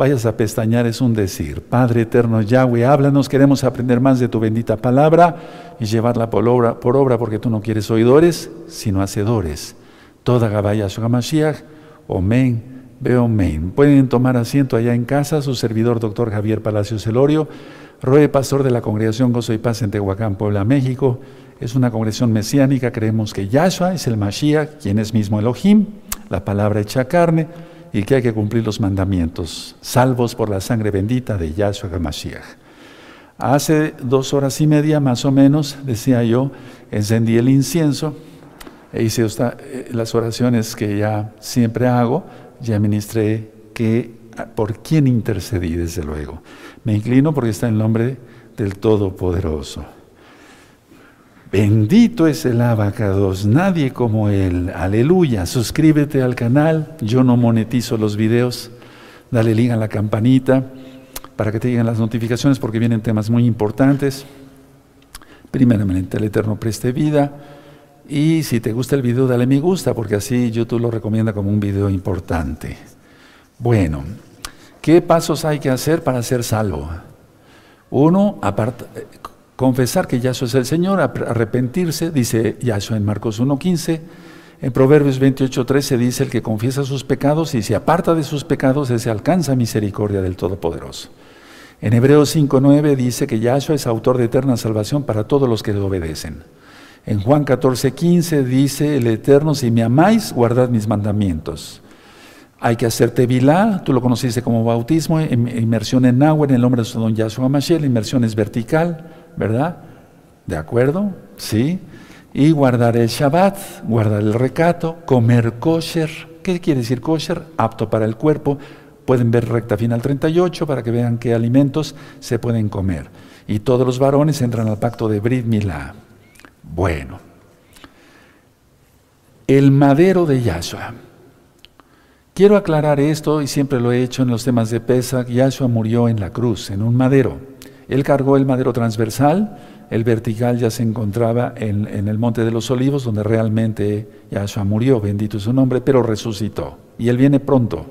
vayas a pestañear es un decir. Padre eterno Yahweh, háblanos, queremos aprender más de tu bendita palabra y llevarla por obra, por obra porque tú no quieres oidores, sino hacedores. Toda Gabaya Mashiach, Omen, Beomen. Pueden tomar asiento allá en casa, su servidor doctor Javier Palacios Elorio, Roe, pastor de la congregación Gozo y Paz en Tehuacán, Puebla, México. Es una congregación mesiánica, creemos que Yahshua es el Mashiach, quien es mismo Elohim, la palabra hecha carne y que hay que cumplir los mandamientos, salvos por la sangre bendita de Yahshua HaMashiach. Hace dos horas y media más o menos, decía yo, encendí el incienso e hice eh, las oraciones que ya siempre hago, ya ministré que por quién intercedí, desde luego. Me inclino porque está en nombre del Todopoderoso. Bendito es el abacados, nadie como él. Aleluya. Suscríbete al canal. Yo no monetizo los videos. Dale link a la campanita para que te lleguen las notificaciones porque vienen temas muy importantes. Primeramente, el Eterno preste vida. Y si te gusta el video, dale me gusta porque así YouTube lo recomienda como un video importante. Bueno, ¿qué pasos hay que hacer para ser salvo? Uno, aparta, confesar que Yahshua es el Señor, arrepentirse, dice Yahshua en Marcos 1.15. En Proverbios 28.13 dice, el que confiesa sus pecados y se aparta de sus pecados, ese alcanza misericordia del Todopoderoso. En Hebreos 5.9 dice que Yahshua es autor de eterna salvación para todos los que le obedecen. En Juan 14.15 dice, el Eterno, si me amáis, guardad mis mandamientos. Hay que hacerte vilá, tú lo conociste como bautismo, inmersión en agua en el nombre de su don Yahshua Mashiach, inmersión es vertical, ¿verdad? ¿De acuerdo? Sí. Y guardar el Shabbat, guardar el recato, comer kosher. ¿Qué quiere decir kosher? Apto para el cuerpo. Pueden ver recta final 38 para que vean qué alimentos se pueden comer. Y todos los varones entran al pacto de Brit Milá. Bueno. El madero de Yahshua. Quiero aclarar esto y siempre lo he hecho en los temas de Pesach. Yahshua murió en la cruz, en un madero. Él cargó el madero transversal, el vertical ya se encontraba en, el Monte de los Olivos, donde realmente Yahshua murió, bendito es su nombre, pero resucitó. Y Él viene pronto.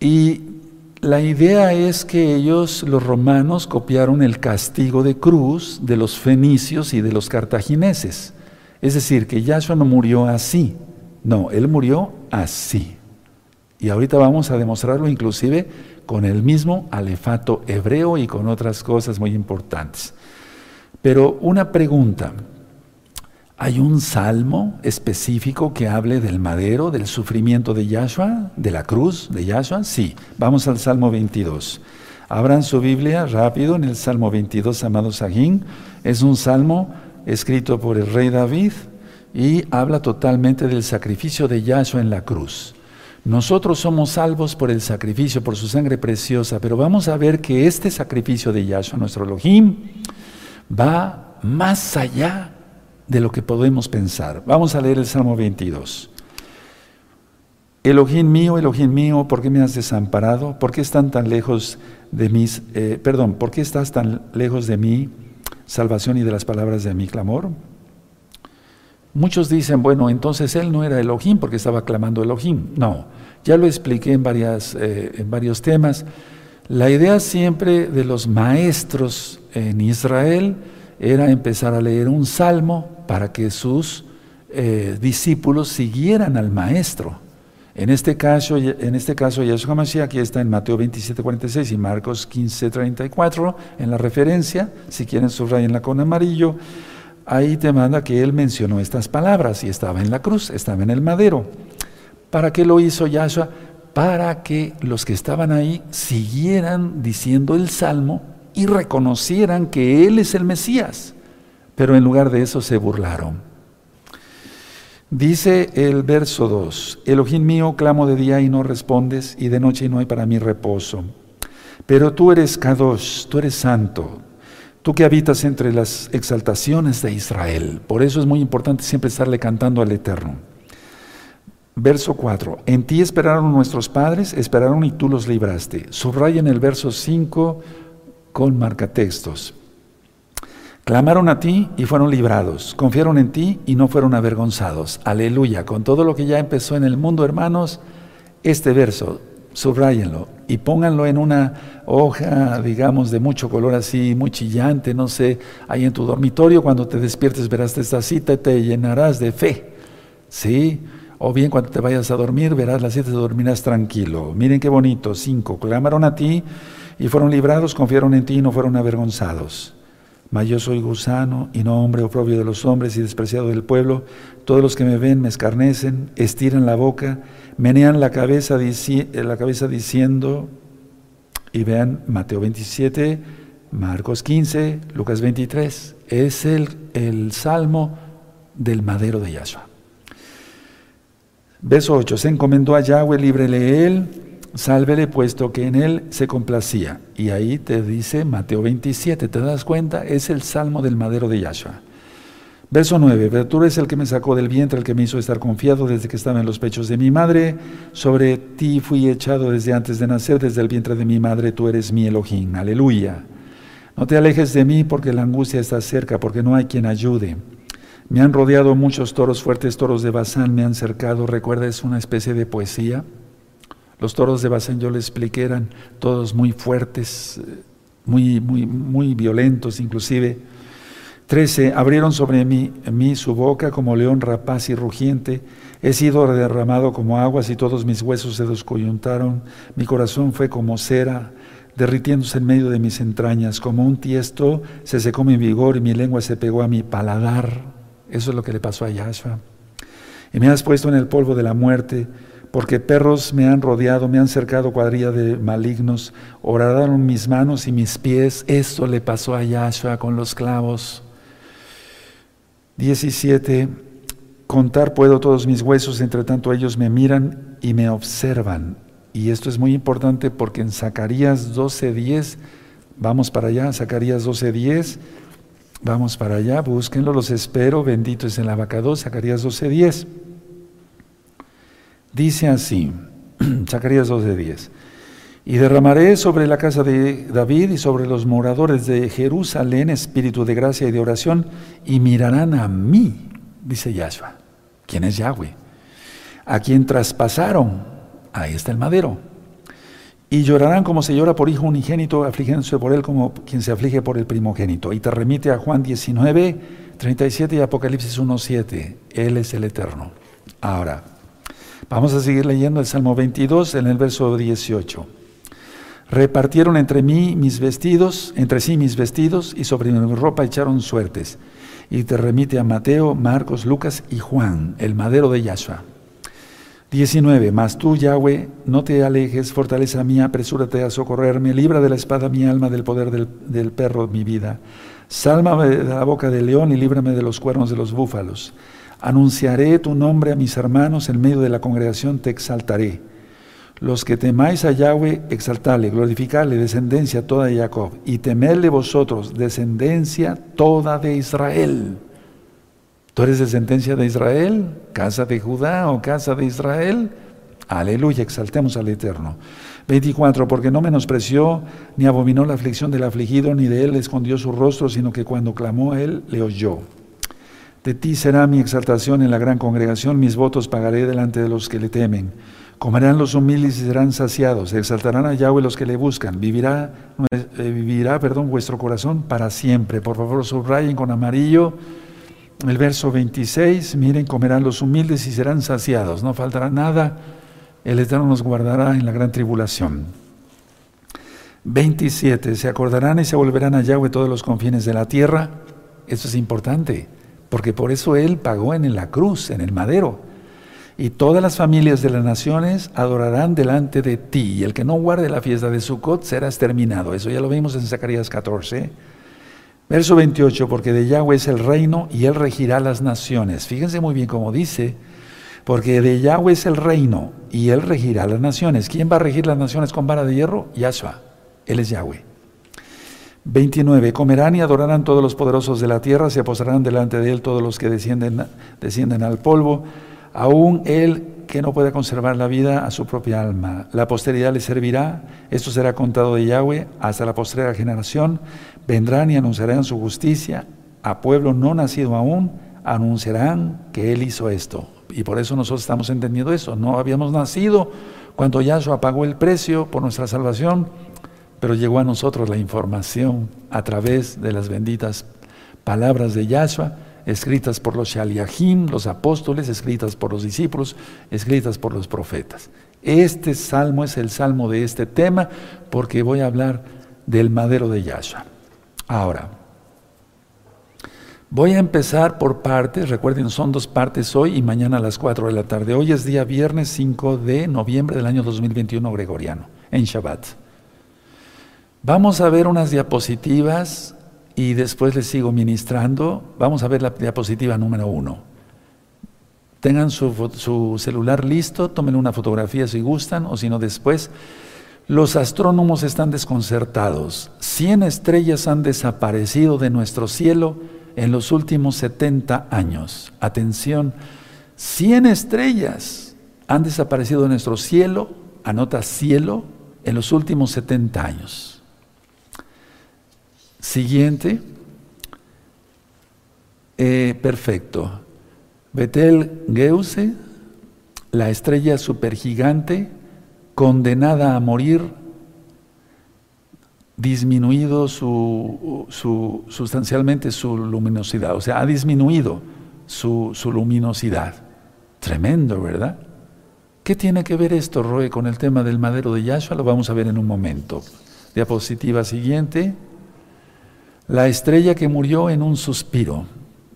Y la idea es que ellos, los romanos, copiaron el castigo de cruz de los fenicios y de los cartagineses. Es decir, que Yahshua no murió así, no, Él murió así. Y ahorita vamos a demostrarlo inclusive con el mismo alefato hebreo y con otras cosas muy importantes. Pero una pregunta, ¿hay un salmo específico que hable del madero, del sufrimiento de Yahshua, de la cruz de Yahshua? Sí, vamos al Salmo 22. Abran su Biblia rápido en el Salmo 22, amado Sajín. Es un salmo escrito por el rey David y habla totalmente del sacrificio de Yahshua en la cruz. Nosotros somos salvos por el sacrificio, por su sangre preciosa, pero vamos a ver que este sacrificio de Yahshua, nuestro Elohim, va más allá de lo que podemos pensar. Vamos a leer el Salmo 22. Elohim mío, Elohim mío, ¿por qué me has desamparado? ¿Por qué están tan lejos de mis, eh, perdón, por qué estás tan lejos de mi salvación y de las palabras de mi clamor? Muchos dicen, bueno, entonces él no era Elohim porque estaba clamando Elohim. No, ya lo expliqué en, varias, eh, en varios temas. La idea siempre de los maestros en Israel era empezar a leer un salmo para que sus eh, discípulos siguieran al maestro. En este caso, en este caso Yahshua Mashiach aquí está en Mateo 27, 46 y Marcos 15, 34, en la referencia, si quieren subrayenla con amarillo ahí te manda que él mencionó estas palabras y estaba en la cruz, estaba en el madero. ¿Para qué lo hizo Yahshua? Para que los que estaban ahí siguieran diciendo el salmo y reconocieran que Él es el Mesías. Pero en lugar de eso se burlaron. Dice el verso 2, Elohim mío, clamo de día y no respondes, y de noche no hay para mí reposo. Pero tú eres Kadosh, tú eres santo, Tú que habitas entre las exaltaciones de Israel. Por eso es muy importante siempre estarle cantando al Eterno. Verso 4. En ti esperaron nuestros padres, esperaron y tú los libraste. Subraya en el verso 5 con marcatextos. Clamaron a ti y fueron librados. Confiaron en ti y no fueron avergonzados. Aleluya. Con todo lo que ya empezó en el mundo, hermanos, este verso, subrayenlo. y pónganlo en una hoja, digamos, de mucho color así, muy chillante, no sé, ahí en tu dormitorio, cuando te despiertes verás esta cita y te llenarás de fe. ¿Sí? O bien cuando te vayas a dormir, verás la cita y te dormirás tranquilo. Miren qué bonito. Cinco, clamaron a ti y fueron librados, confiaron en ti y no fueron avergonzados. Mas yo soy gusano y no hombre oprobio de los hombres y despreciado del pueblo. Todos los que me ven me escarnecen, estiran la boca, menean la cabeza, la cabeza diciendo, y vean Mateo 27, Marcos 15, Lucas 23. Es el, el salmo del madero de Yahshua. Verso 8. Se encomendó a Yahweh, líbrele él sálvele puesto que en él se complacía. Y ahí te dice Mateo 27, ¿te das cuenta? Es el salmo del madero de Yahshua. Verso 9, tú eres el que me sacó del vientre, el que me hizo estar confiado desde que estaba en los pechos de mi madre. Sobre ti fui echado desde antes de nacer, desde el vientre de mi madre, tú eres mi Elohim. Aleluya. No te alejes de mí porque la angustia está cerca, porque no hay quien ayude. Me han rodeado muchos toros, fuertes toros de Bazán me han cercado. Recuerda, es una especie de poesía. Los toros de Bazán, yo les expliqué, eran todos muy fuertes, muy, muy, muy violentos inclusive. Trece, abrieron sobre mí, mí su boca como león rapaz y rugiente. He sido derramado como aguas y todos mis huesos se descoyuntaron. Mi corazón fue como cera, derritiéndose en medio de mis entrañas. Como un tiesto se secó mi vigor y mi lengua se pegó a mi paladar. Eso es lo que le pasó a Yahshua. Y me has puesto en el polvo de la muerte porque perros me han rodeado, me han cercado cuadrilla de malignos, horadaron mis manos y mis pies. Esto le pasó a Yahshua con los clavos. 17. Contar puedo todos mis huesos, entre tanto ellos me miran y me observan. Y esto es muy importante porque en Zacarías 12:10, vamos para allá, Zacarías 12:10, vamos para allá, búsquenlo, los espero, bendito es el abacado, Zacarías 12:10. Dice así, Zacarías 12:10, y derramaré sobre la casa de David y sobre los moradores de Jerusalén espíritu de gracia y de oración, y mirarán a mí, dice Yahshua. ¿Quién es Yahweh? A quien traspasaron, ahí está el madero. Y llorarán como se llora por hijo unigénito, afligiéndose por él como quien se aflige por el primogénito. Y te remite a Juan 19, 37 y Apocalipsis 1, 7. Él es el eterno. Ahora, Vamos a seguir leyendo el Salmo 22 en el verso 18. Repartieron entre mí mis vestidos, entre sí mis vestidos, y sobre mi ropa echaron suertes. Y te remite a Mateo, Marcos, Lucas y Juan, el madero de Yahshua. 19. Mas tú, Yahweh, no te alejes, fortaleza mía, apresúrate a socorrerme, libra de la espada mi alma, del poder del, perro mi vida. Sálvame de la boca del león y líbrame de los cuernos de los búfalos. Anunciaré tu nombre a mis hermanos, en medio de la congregación te exaltaré. Los que temáis a Yahweh, exaltale, glorificale, descendencia toda de Jacob, y temedle vosotros, descendencia toda de Israel. ¿Tú eres descendencia de Israel? ¿Casa de Judá o casa de Israel? Aleluya, exaltemos al Eterno. 24, porque no menospreció ni abominó la aflicción del afligido, ni de él escondió su rostro, sino que cuando clamó a él, le oyó. De ti será mi exaltación en la gran congregación, mis votos pagaré delante de los que le temen. Comerán los humildes y serán saciados, exaltarán a Yahweh los que le buscan, vivirá, eh, vivirá perdón, vuestro corazón para siempre. Por favor, subrayen con amarillo el verso 26, miren, comerán los humildes y serán saciados, no faltará nada, el Eterno nos guardará en la gran tribulación. 27, se acordarán y se volverán a Yahweh todos los confines de la tierra, esto es importante porque por eso Él pagó en la cruz, en el madero. Y todas las familias de las naciones adorarán delante de ti, y el que no guarde la fiesta de Sukkot será exterminado. Eso ya lo vimos en Zacarías 14. Verso 28, porque de Yahweh es el reino y Él regirá las naciones. Fíjense muy bien cómo dice, porque de Yahweh es el reino y Él regirá las naciones. ¿Quién va a regir las naciones con vara de hierro? Yahshua. Él es Yahweh. 29. Comerán y adorarán todos los poderosos de la tierra, se aposarán delante de él todos los que descienden, descienden al polvo, aún él que no puede conservar la vida a su propia alma. La posteridad le servirá, esto será contado de Yahweh hasta la postrera generación, vendrán y anunciarán su justicia, a pueblo no nacido aún, anunciarán que él hizo esto. Y por eso nosotros estamos entendiendo eso, no habíamos nacido cuando Yahshua pagó el precio por nuestra salvación, pero llegó a nosotros la información a través de las benditas palabras de Yahshua, escritas por los Shaliahim, los apóstoles, escritas por los discípulos, escritas por los profetas. Este salmo es el salmo de este tema porque voy a hablar del madero de Yahshua. Ahora, voy a empezar por partes, recuerden, son dos partes hoy y mañana a las 4 de la tarde. Hoy es día viernes 5 de noviembre del año 2021 gregoriano, en Shabbat. Vamos a ver unas diapositivas y después les sigo ministrando. Vamos a ver la diapositiva número uno. Tengan su, celular listo, tomen una fotografía si gustan o si no después. Los astrónomos están desconcertados. 100 estrellas han desaparecido de nuestro cielo en los últimos 70 años. Atención, 100 estrellas han desaparecido de nuestro cielo, anota cielo, en los últimos 70 años. Siguiente. Eh, perfecto. Betel Geuse, la estrella supergigante, condenada a morir, disminuido su, sustancialmente su luminosidad, o sea, ha disminuido su, su luminosidad. Tremendo, ¿verdad? ¿Qué tiene que ver esto, Roe, con el tema del madero de Yahshua? Lo vamos a ver en un momento. Diapositiva siguiente la estrella que murió en un suspiro.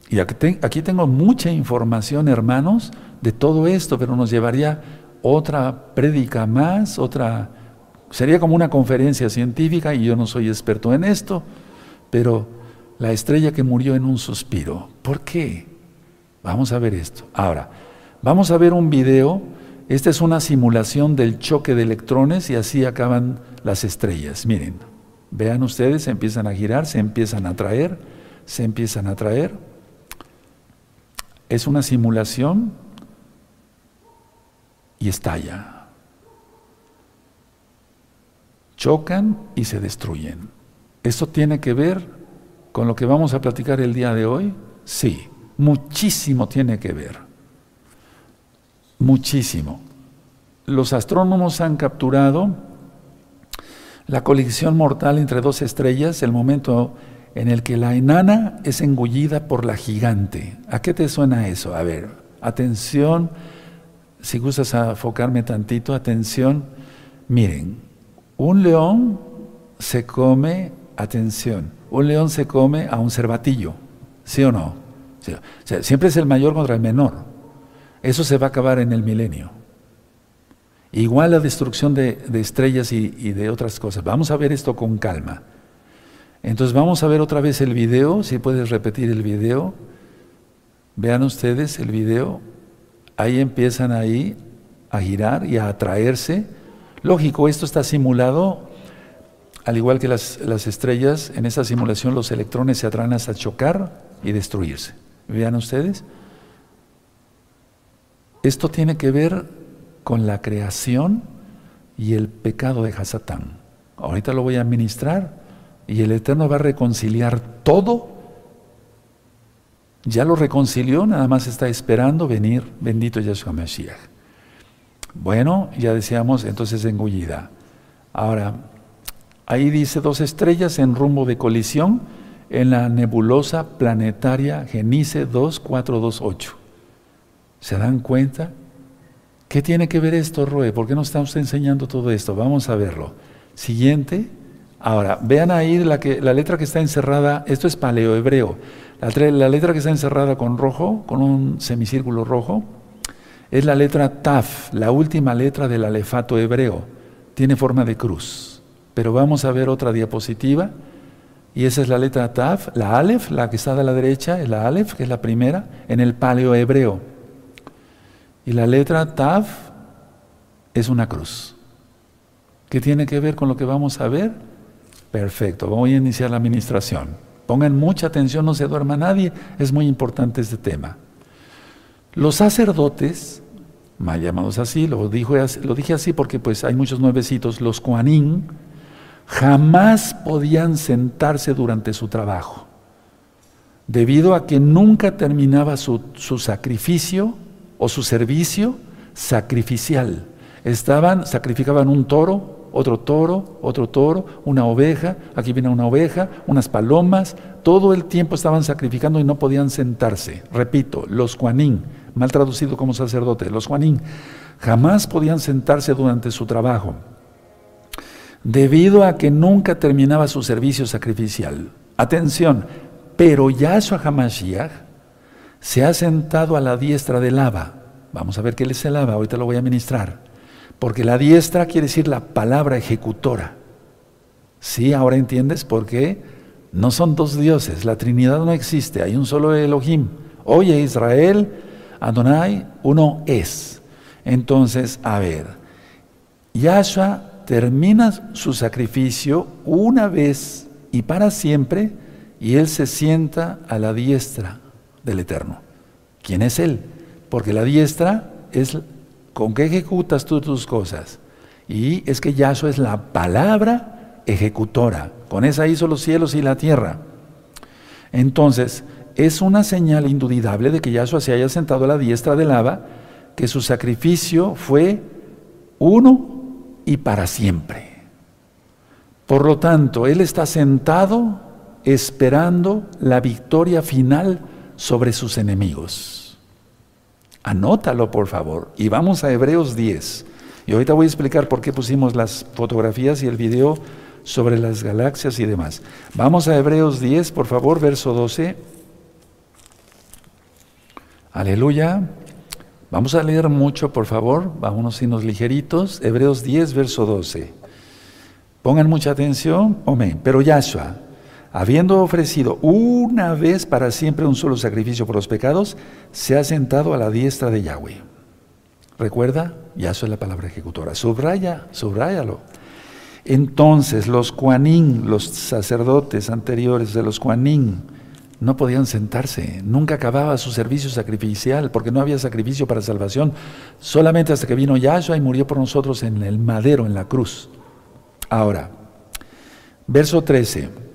Y aquí tengo mucha información, hermanos, de todo esto, pero nos llevaría otra prédica más, otra, sería como una conferencia científica y yo no soy experto en esto, pero la estrella que murió en un suspiro. ¿Por qué? Vamos a ver esto. Ahora, vamos a ver un video. Esta es una simulación del choque de electrones y así acaban las estrellas. Miren. Vean ustedes, se empiezan a girar, se empiezan a traer, se empiezan a traer. Es una simulación y estalla. Chocan y se destruyen. ¿Esto tiene que ver con lo que vamos a platicar el día de hoy? Sí, muchísimo tiene que ver. Muchísimo. Los astrónomos han capturado la colisión mortal entre dos estrellas, el momento en el que la enana es engullida por la gigante. ¿A qué te suena eso? A ver, atención, si gustas enfocarme tantito, atención. Miren, un león se come, atención, un león se come a un cervatillo, ¿sí o no? siempre es el mayor contra el menor. Eso se va a acabar en el milenio. Igual la destrucción de, estrellas y, de otras cosas. Vamos a ver esto con calma. Entonces vamos a ver otra vez el video, si puedes repetir el video. Vean ustedes el video. Ahí empiezan ahí a girar y a atraerse. Lógico, esto está simulado, al igual que las, las estrellas, en esa simulación los electrones se atraen hasta chocar y destruirse. Vean ustedes. Esto tiene que ver con la creación y el pecado de Hasatán. Ahorita lo voy a ministrar y el Eterno va a reconciliar todo. Ya lo reconcilió, nada más está esperando venir, bendito Yahshua Mashiach. Bueno, ya decíamos entonces engullida. Ahora, ahí dice dos estrellas en rumbo de colisión en la nebulosa planetaria Genice 2428. ¿Se dan cuenta? ¿Qué tiene que ver esto, Roe? ¿Por qué nos está usted enseñando todo esto? Vamos a verlo. Siguiente. Ahora, vean ahí la, letra que está encerrada, esto es paleohebreo. La, la letra que está encerrada con rojo, con un semicírculo rojo, es la letra Taf, la última letra del alefato hebreo. Tiene forma de cruz. Pero vamos a ver otra diapositiva. Y esa es la letra Taf, la Aleph, la que está a la derecha, es la Aleph, que es la primera, en el paleohebreo. Y la letra Tav es una cruz. ¿Qué tiene que ver con lo que vamos a ver? Perfecto, voy a iniciar la administración. Pongan mucha atención, no se duerma nadie, es muy importante este tema. Los sacerdotes, mal llamados así, lo, lo dije así porque pues hay muchos nuevecitos, los Kuanín, jamás podían sentarse durante su trabajo, debido a que nunca terminaba su, su sacrificio o su servicio sacrificial. Estaban, sacrificaban un toro, otro toro, otro toro, una oveja, aquí viene una oveja, unas palomas, todo el tiempo estaban sacrificando y no podían sentarse. Repito, los Juanín, mal traducido como sacerdote, los Juanín, jamás podían sentarse durante su trabajo, debido a que nunca terminaba su servicio sacrificial. Atención, pero Yahshua Hamashiach se ha sentado a la diestra del lava. Vamos a ver qué es el lava, ahorita lo voy a ministrar. Porque la diestra quiere decir la palabra ejecutora. ¿Sí? Ahora entiendes por qué no son dos dioses, la Trinidad no existe, hay un solo Elohim. Oye Israel, Adonai, uno es. Entonces, a ver, Yahshua termina su sacrificio una vez y para siempre, y Él se sienta a la diestra del Eterno. ¿Quién es Él? Porque la diestra es con qué ejecutas tú tus cosas. Y es que Yahshua es la palabra ejecutora. Con esa hizo los cielos y la tierra. Entonces, es una señal indudable de que Yahshua se haya sentado a la diestra del lava, que su sacrificio fue uno y para siempre. Por lo tanto, Él está sentado esperando la victoria final sobre sus enemigos. Anótalo, por favor. Y vamos a Hebreos 10. Y ahorita voy a explicar por qué pusimos las fotografías y el video sobre las galaxias y demás. Vamos a Hebreos 10, por favor, verso 12. Aleluya. Vamos a leer mucho, por favor. Vámonos unos ligeritos. Hebreos 10, verso 12. Pongan mucha atención. Amén. Pero Yahshua, habiendo ofrecido una vez para siempre un solo sacrificio por los pecados, se ha sentado a la diestra de Yahweh. ¿Recuerda? Yahshua es la palabra ejecutora. Subraya, subráyalo. Entonces los cuanín, los sacerdotes anteriores de los cuanín, no podían sentarse, nunca acababa su servicio sacrificial, porque no había sacrificio para salvación, solamente hasta que vino Yahshua y murió por nosotros en el madero, en la cruz. Ahora, verso 13.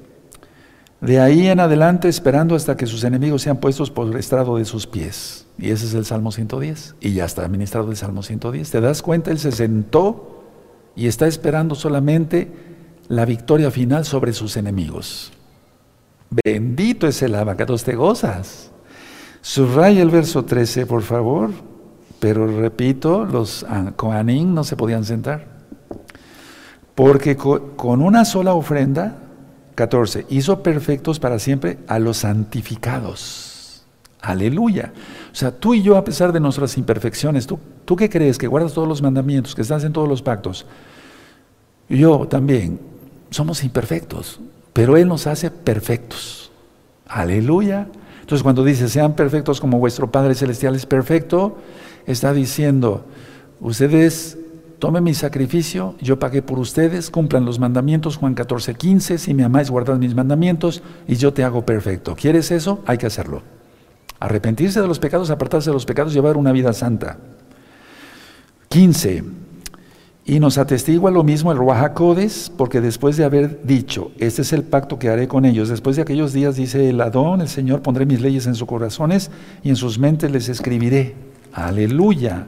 De ahí en adelante esperando hasta que sus enemigos sean puestos por el estrado de sus pies. Y ese es el Salmo 110. Y ya está administrado el Salmo 110. ¿Te das cuenta? Él se sentó y está esperando solamente la victoria final sobre sus enemigos. Bendito es el abacados, te gozas. Subraya el verso 13, por favor. Pero repito, los Kohanim no se podían sentar. Porque con una sola ofrenda, 14, hizo perfectos para siempre a los santificados. Aleluya. O sea, tú y yo, a pesar de nuestras imperfecciones, ¿tú, ¿tú qué crees? Que guardas todos los mandamientos, que estás en todos los pactos yo también, somos imperfectos, pero Él nos hace perfectos. Aleluya. Entonces cuando dice, sean perfectos como vuestro Padre Celestial es perfecto, está diciendo, ustedes tomen mi sacrificio, yo pagué por ustedes, cumplan los mandamientos, Juan 14, 15, si me amáis, guardad mis mandamientos y yo te hago perfecto. ¿Quieres eso? Hay que hacerlo. Arrepentirse de los pecados, apartarse de los pecados, llevar una vida santa. 15. Y nos atestigua lo mismo el Ruajacodes, porque después de haber dicho, este es el pacto que haré con ellos, después de aquellos días dice el Adón, el Señor, pondré mis leyes en sus corazones y en sus mentes les escribiré. Aleluya.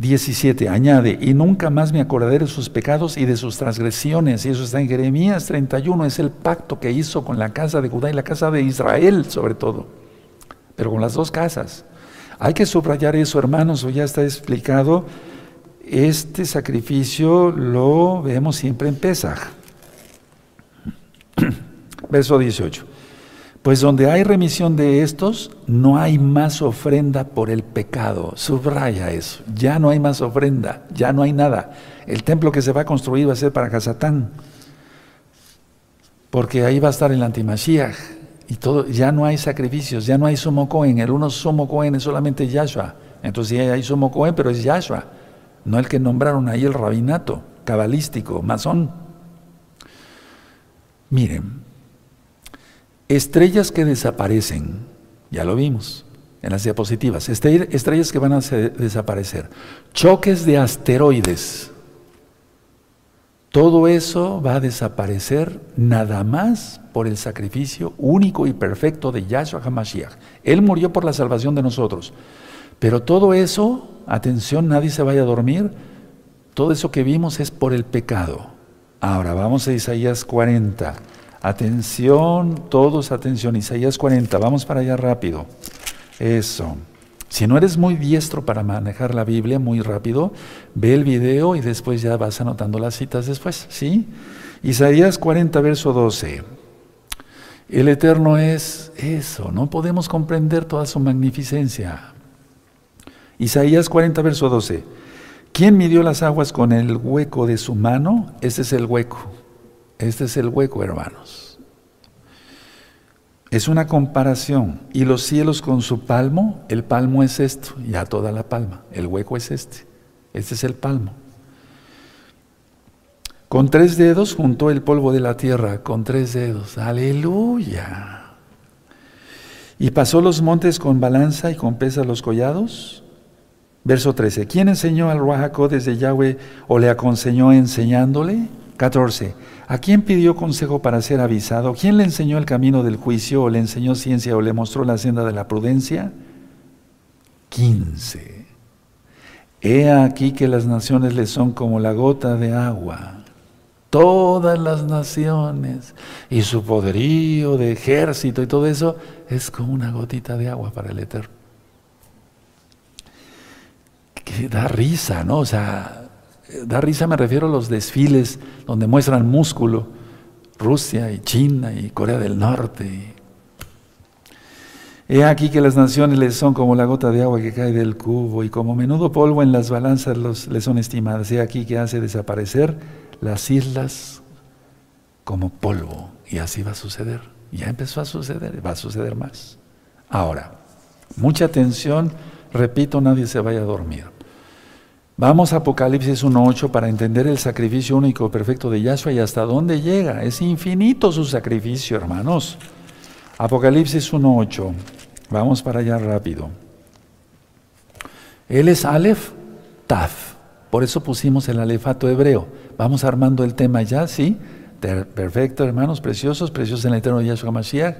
17, añade, y nunca más me acordaré de sus pecados y de sus transgresiones. Y eso está en Jeremías 31, es el pacto que hizo con la casa de Judá y la casa de Israel sobre todo, pero con las dos casas. Hay que subrayar eso, hermanos, ya está explicado este sacrificio lo vemos siempre en Pesaj. Verso 18. Pues donde hay remisión de estos, no hay más ofrenda por el pecado. Subraya eso. Ya no hay más ofrenda, ya no hay nada. El templo que se va a construir va a ser para Casatán. Porque ahí va a estar el antimashiach. Y todo, ya no hay sacrificios, ya no hay sumo cohen. El uno sumo cohen es solamente Yahshua. Entonces ya hay sumo cohen, pero es Yahshua no el que nombraron ahí el rabinato cabalístico, masón. Miren, estrellas que desaparecen, ya lo vimos en las diapositivas, estrellas que van a desaparecer, choques de asteroides, todo eso va a desaparecer nada más por el sacrificio único y perfecto de Yahshua HaMashiach. Él murió por la salvación de nosotros. Pero todo eso, atención, nadie se vaya a dormir, todo eso que vimos es por el pecado. Ahora vamos a Isaías 40. Atención, todos atención, Isaías 40, vamos para allá rápido. Eso. Si no eres muy diestro para manejar la Biblia muy rápido, ve el video y después ya vas anotando las citas después, ¿sí? Isaías 40, verso 12. El Eterno es eso, no podemos comprender toda su magnificencia. Isaías 40, verso 12. ¿Quién midió las aguas con el hueco de su mano? Este es el hueco. Este es el hueco, hermanos. Es una comparación. Y los cielos con su palmo, el palmo es esto, ya toda la palma. El hueco es este. Este es el palmo. Con tres dedos juntó el polvo de la tierra, con tres dedos. Aleluya. Y pasó los montes con balanza y con pesa los collados. Verso 13. ¿Quién enseñó al Ruajacó desde Yahweh o le aconsejó enseñándole? 14. ¿A quién pidió consejo para ser avisado? ¿Quién le enseñó el camino del juicio o le enseñó ciencia o le mostró la senda de la prudencia? 15. He aquí que las naciones le son como la gota de agua todas las naciones y su poderío de ejército y todo eso es como una gotita de agua para el Eterno. Que da risa, ¿no? O sea, da risa me refiero a los desfiles donde muestran músculo, Rusia y China y Corea del Norte. He aquí que las naciones les son como la gota de agua que cae del cubo y como menudo polvo en las balanzas los, les son estimadas. He aquí que hace desaparecer las islas como polvo. Y así va a suceder. Ya empezó a suceder, va a suceder más. Ahora, mucha atención, repito, nadie se vaya a dormir. Vamos a Apocalipsis 1.8 para entender el sacrificio único perfecto de Yahshua y hasta dónde llega. Es infinito su sacrificio, hermanos. Apocalipsis 1.8. Vamos para allá rápido. Él es Aleph Taf. Por eso pusimos el alefato hebreo. Vamos armando el tema ya, ¿sí? Perfecto, hermanos, preciosos, preciosos en el eterno Yahshua Mashiach.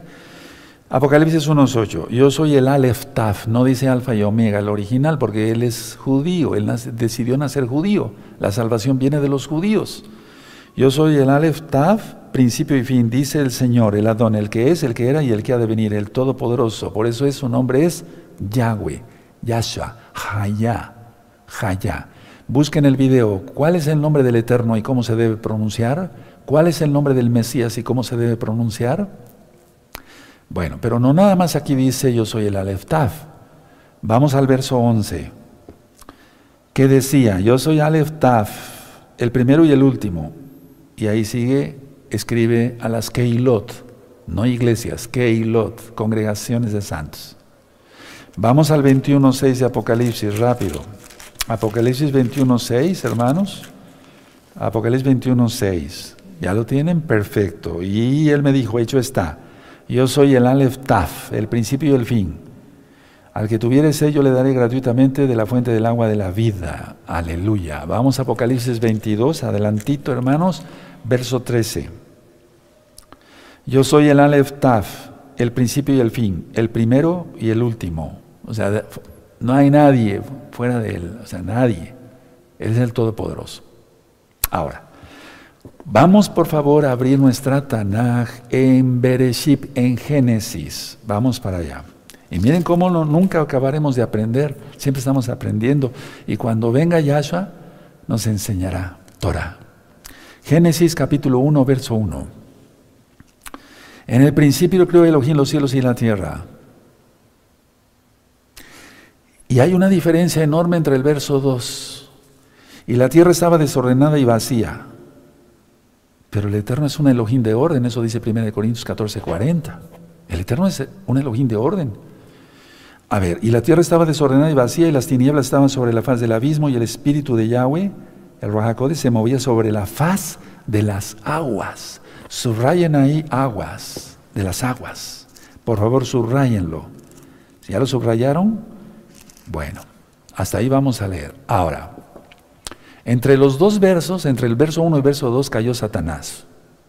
Apocalipsis 1.8. Yo soy el Aleph Taf, no dice Alfa y Omega, el original, porque él es judío, él decidió nacer judío. La salvación viene de los judíos. Yo soy el Aleph Taf, principio y fin, dice el Señor, el Adón, el que es, el que era y el que ha de venir, el Todopoderoso. Por eso es, su nombre es Yahweh, Yahshua, Hayah, Hayah. Busquen el video, ¿cuál es el nombre del Eterno y cómo se debe pronunciar? ¿Cuál es el nombre del Mesías y cómo se debe pronunciar? Bueno, pero no nada más aquí dice yo soy el Aleph Taf. Vamos al verso 11. ¿Qué decía? Yo soy Aleph Taf, el primero y el último. Y ahí sigue, escribe a las Keilot, no iglesias, Keilot, congregaciones de santos. Vamos al 21.6 de Apocalipsis, rápido. Apocalipsis 21.6, hermanos. Apocalipsis 21.6. ¿Ya lo tienen? Perfecto. Y él me dijo, hecho está. Yo soy el Aleph Taf, el principio y el fin. Al que tuviere sello le daré gratuitamente de la fuente del agua de la vida. Aleluya. Vamos a Apocalipsis 22, adelantito hermanos, verso 13. Yo soy el Aleph Taf, el principio y el fin, el primero y el último. O sea, no hay nadie fuera de Él, o sea, nadie. Él es el Todopoderoso. Ahora, vamos por favor a abrir nuestra Tanaj en Bereshit, en Génesis. Vamos para allá. Y miren cómo nunca acabaremos de aprender, siempre estamos aprendiendo. Y cuando venga Yahshua, nos enseñará Torah. Génesis capítulo 1, verso 1. En el principio creó Elohim los cielos y la tierra. Y hay una diferencia enorme entre el verso 2. Y la tierra estaba desordenada y vacía. Pero el Eterno es un Elohim de orden, eso dice 1 Corintios 14, 40. El Eterno es un Elohim de orden. A ver, y la tierra estaba desordenada y vacía, y las tinieblas estaban sobre la faz del abismo, y el espíritu de Yahweh, el Rajacode, se movía sobre la faz de las aguas. Subrayen ahí aguas, de las aguas. Por favor, subrayenlo. Si ya lo subrayaron, bueno, hasta ahí vamos a leer. Ahora, entre los dos versos, entre el verso 1 y el verso 2, cayó Satanás.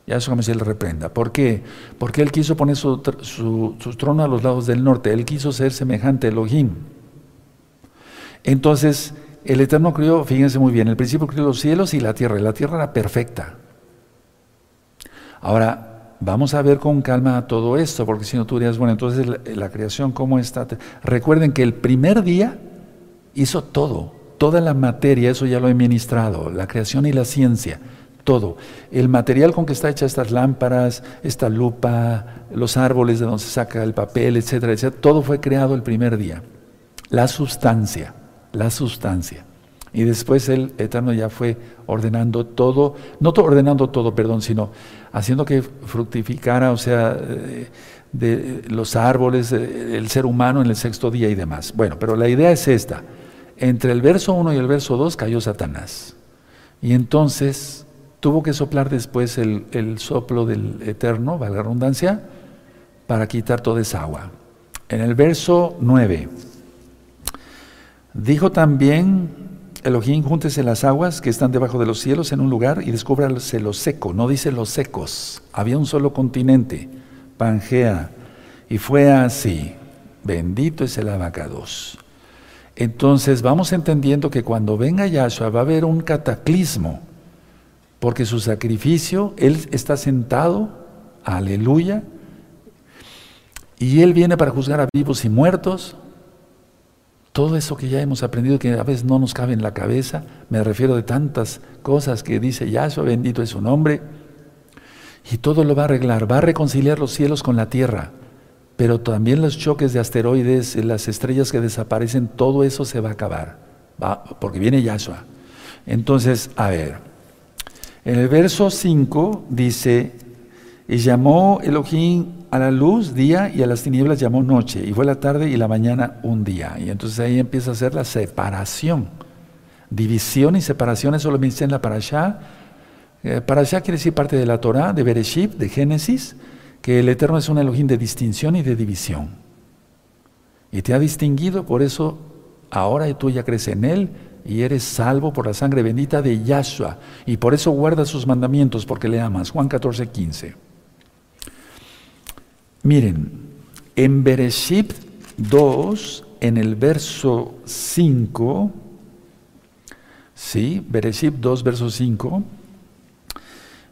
Ya eso me se le reprenda. ¿Por qué? Porque él quiso poner su, trono a los lados del norte. Él quiso ser semejante a Elohim. Entonces, el Eterno crió, fíjense muy bien, el principio crió los cielos y la tierra, y la tierra era perfecta. Ahora, vamos a ver con calma todo esto, porque si no tú dirías, bueno, entonces la, creación, ¿cómo está? Recuerden que el primer día hizo todo, toda la materia, eso ya lo he ministrado, la creación y la ciencia, todo. El material con que está hecha estas lámparas, esta lupa, los árboles de donde se saca el papel, etcétera, etcétera, todo fue creado el primer día. La sustancia, la sustancia. Y después el Eterno ya fue ordenando todo, no ordenando todo, perdón, sino haciendo que fructificara, o sea, eh, de los árboles, eh, el ser humano en el sexto día y demás. Bueno, pero la idea es esta. Entre el verso 1 y el verso 2 cayó Satanás. Y entonces tuvo que soplar después el, el soplo del Eterno, valga la redundancia, para quitar toda esa agua. En el verso 9, dijo también Elohim, júntese las aguas que están debajo de los cielos en un lugar y descúbrase lo seco. No dice los secos. Había un solo continente, Pangea. Y fue así. Bendito es el abacados. Entonces vamos entendiendo que cuando venga Yahshua va a haber un cataclismo, porque su sacrificio, Él está sentado, aleluya, y Él viene para juzgar a vivos y muertos, todo eso que ya hemos aprendido que a veces no nos cabe en la cabeza, me refiero de tantas cosas que dice Yahshua, bendito es su nombre, y todo lo va a arreglar, va a reconciliar los cielos con la tierra, pero también los choques de asteroides, las estrellas que desaparecen, todo eso se va a acabar, porque viene Yahshua. Entonces, a ver, en el verso 5 dice, y llamó Elohim a la luz día y a las tinieblas llamó noche, y fue la tarde y la mañana un día. Y entonces ahí empieza a ser la separación. División y separación, eso lo dice en la parashá. Eh, parashá quiere decir parte de la Torah, de Bereshit, de Génesis, que el Eterno es un Elohim de distinción y de división. Y te ha distinguido, por eso ahora tú ya crees en Él y eres salvo por la sangre bendita de Yahshua. Y por eso guarda sus mandamientos, porque le amas. Juan 14, 15. Miren, en Bereshit 2, en el verso 5, ¿sí? Bereshit 2, verso 5,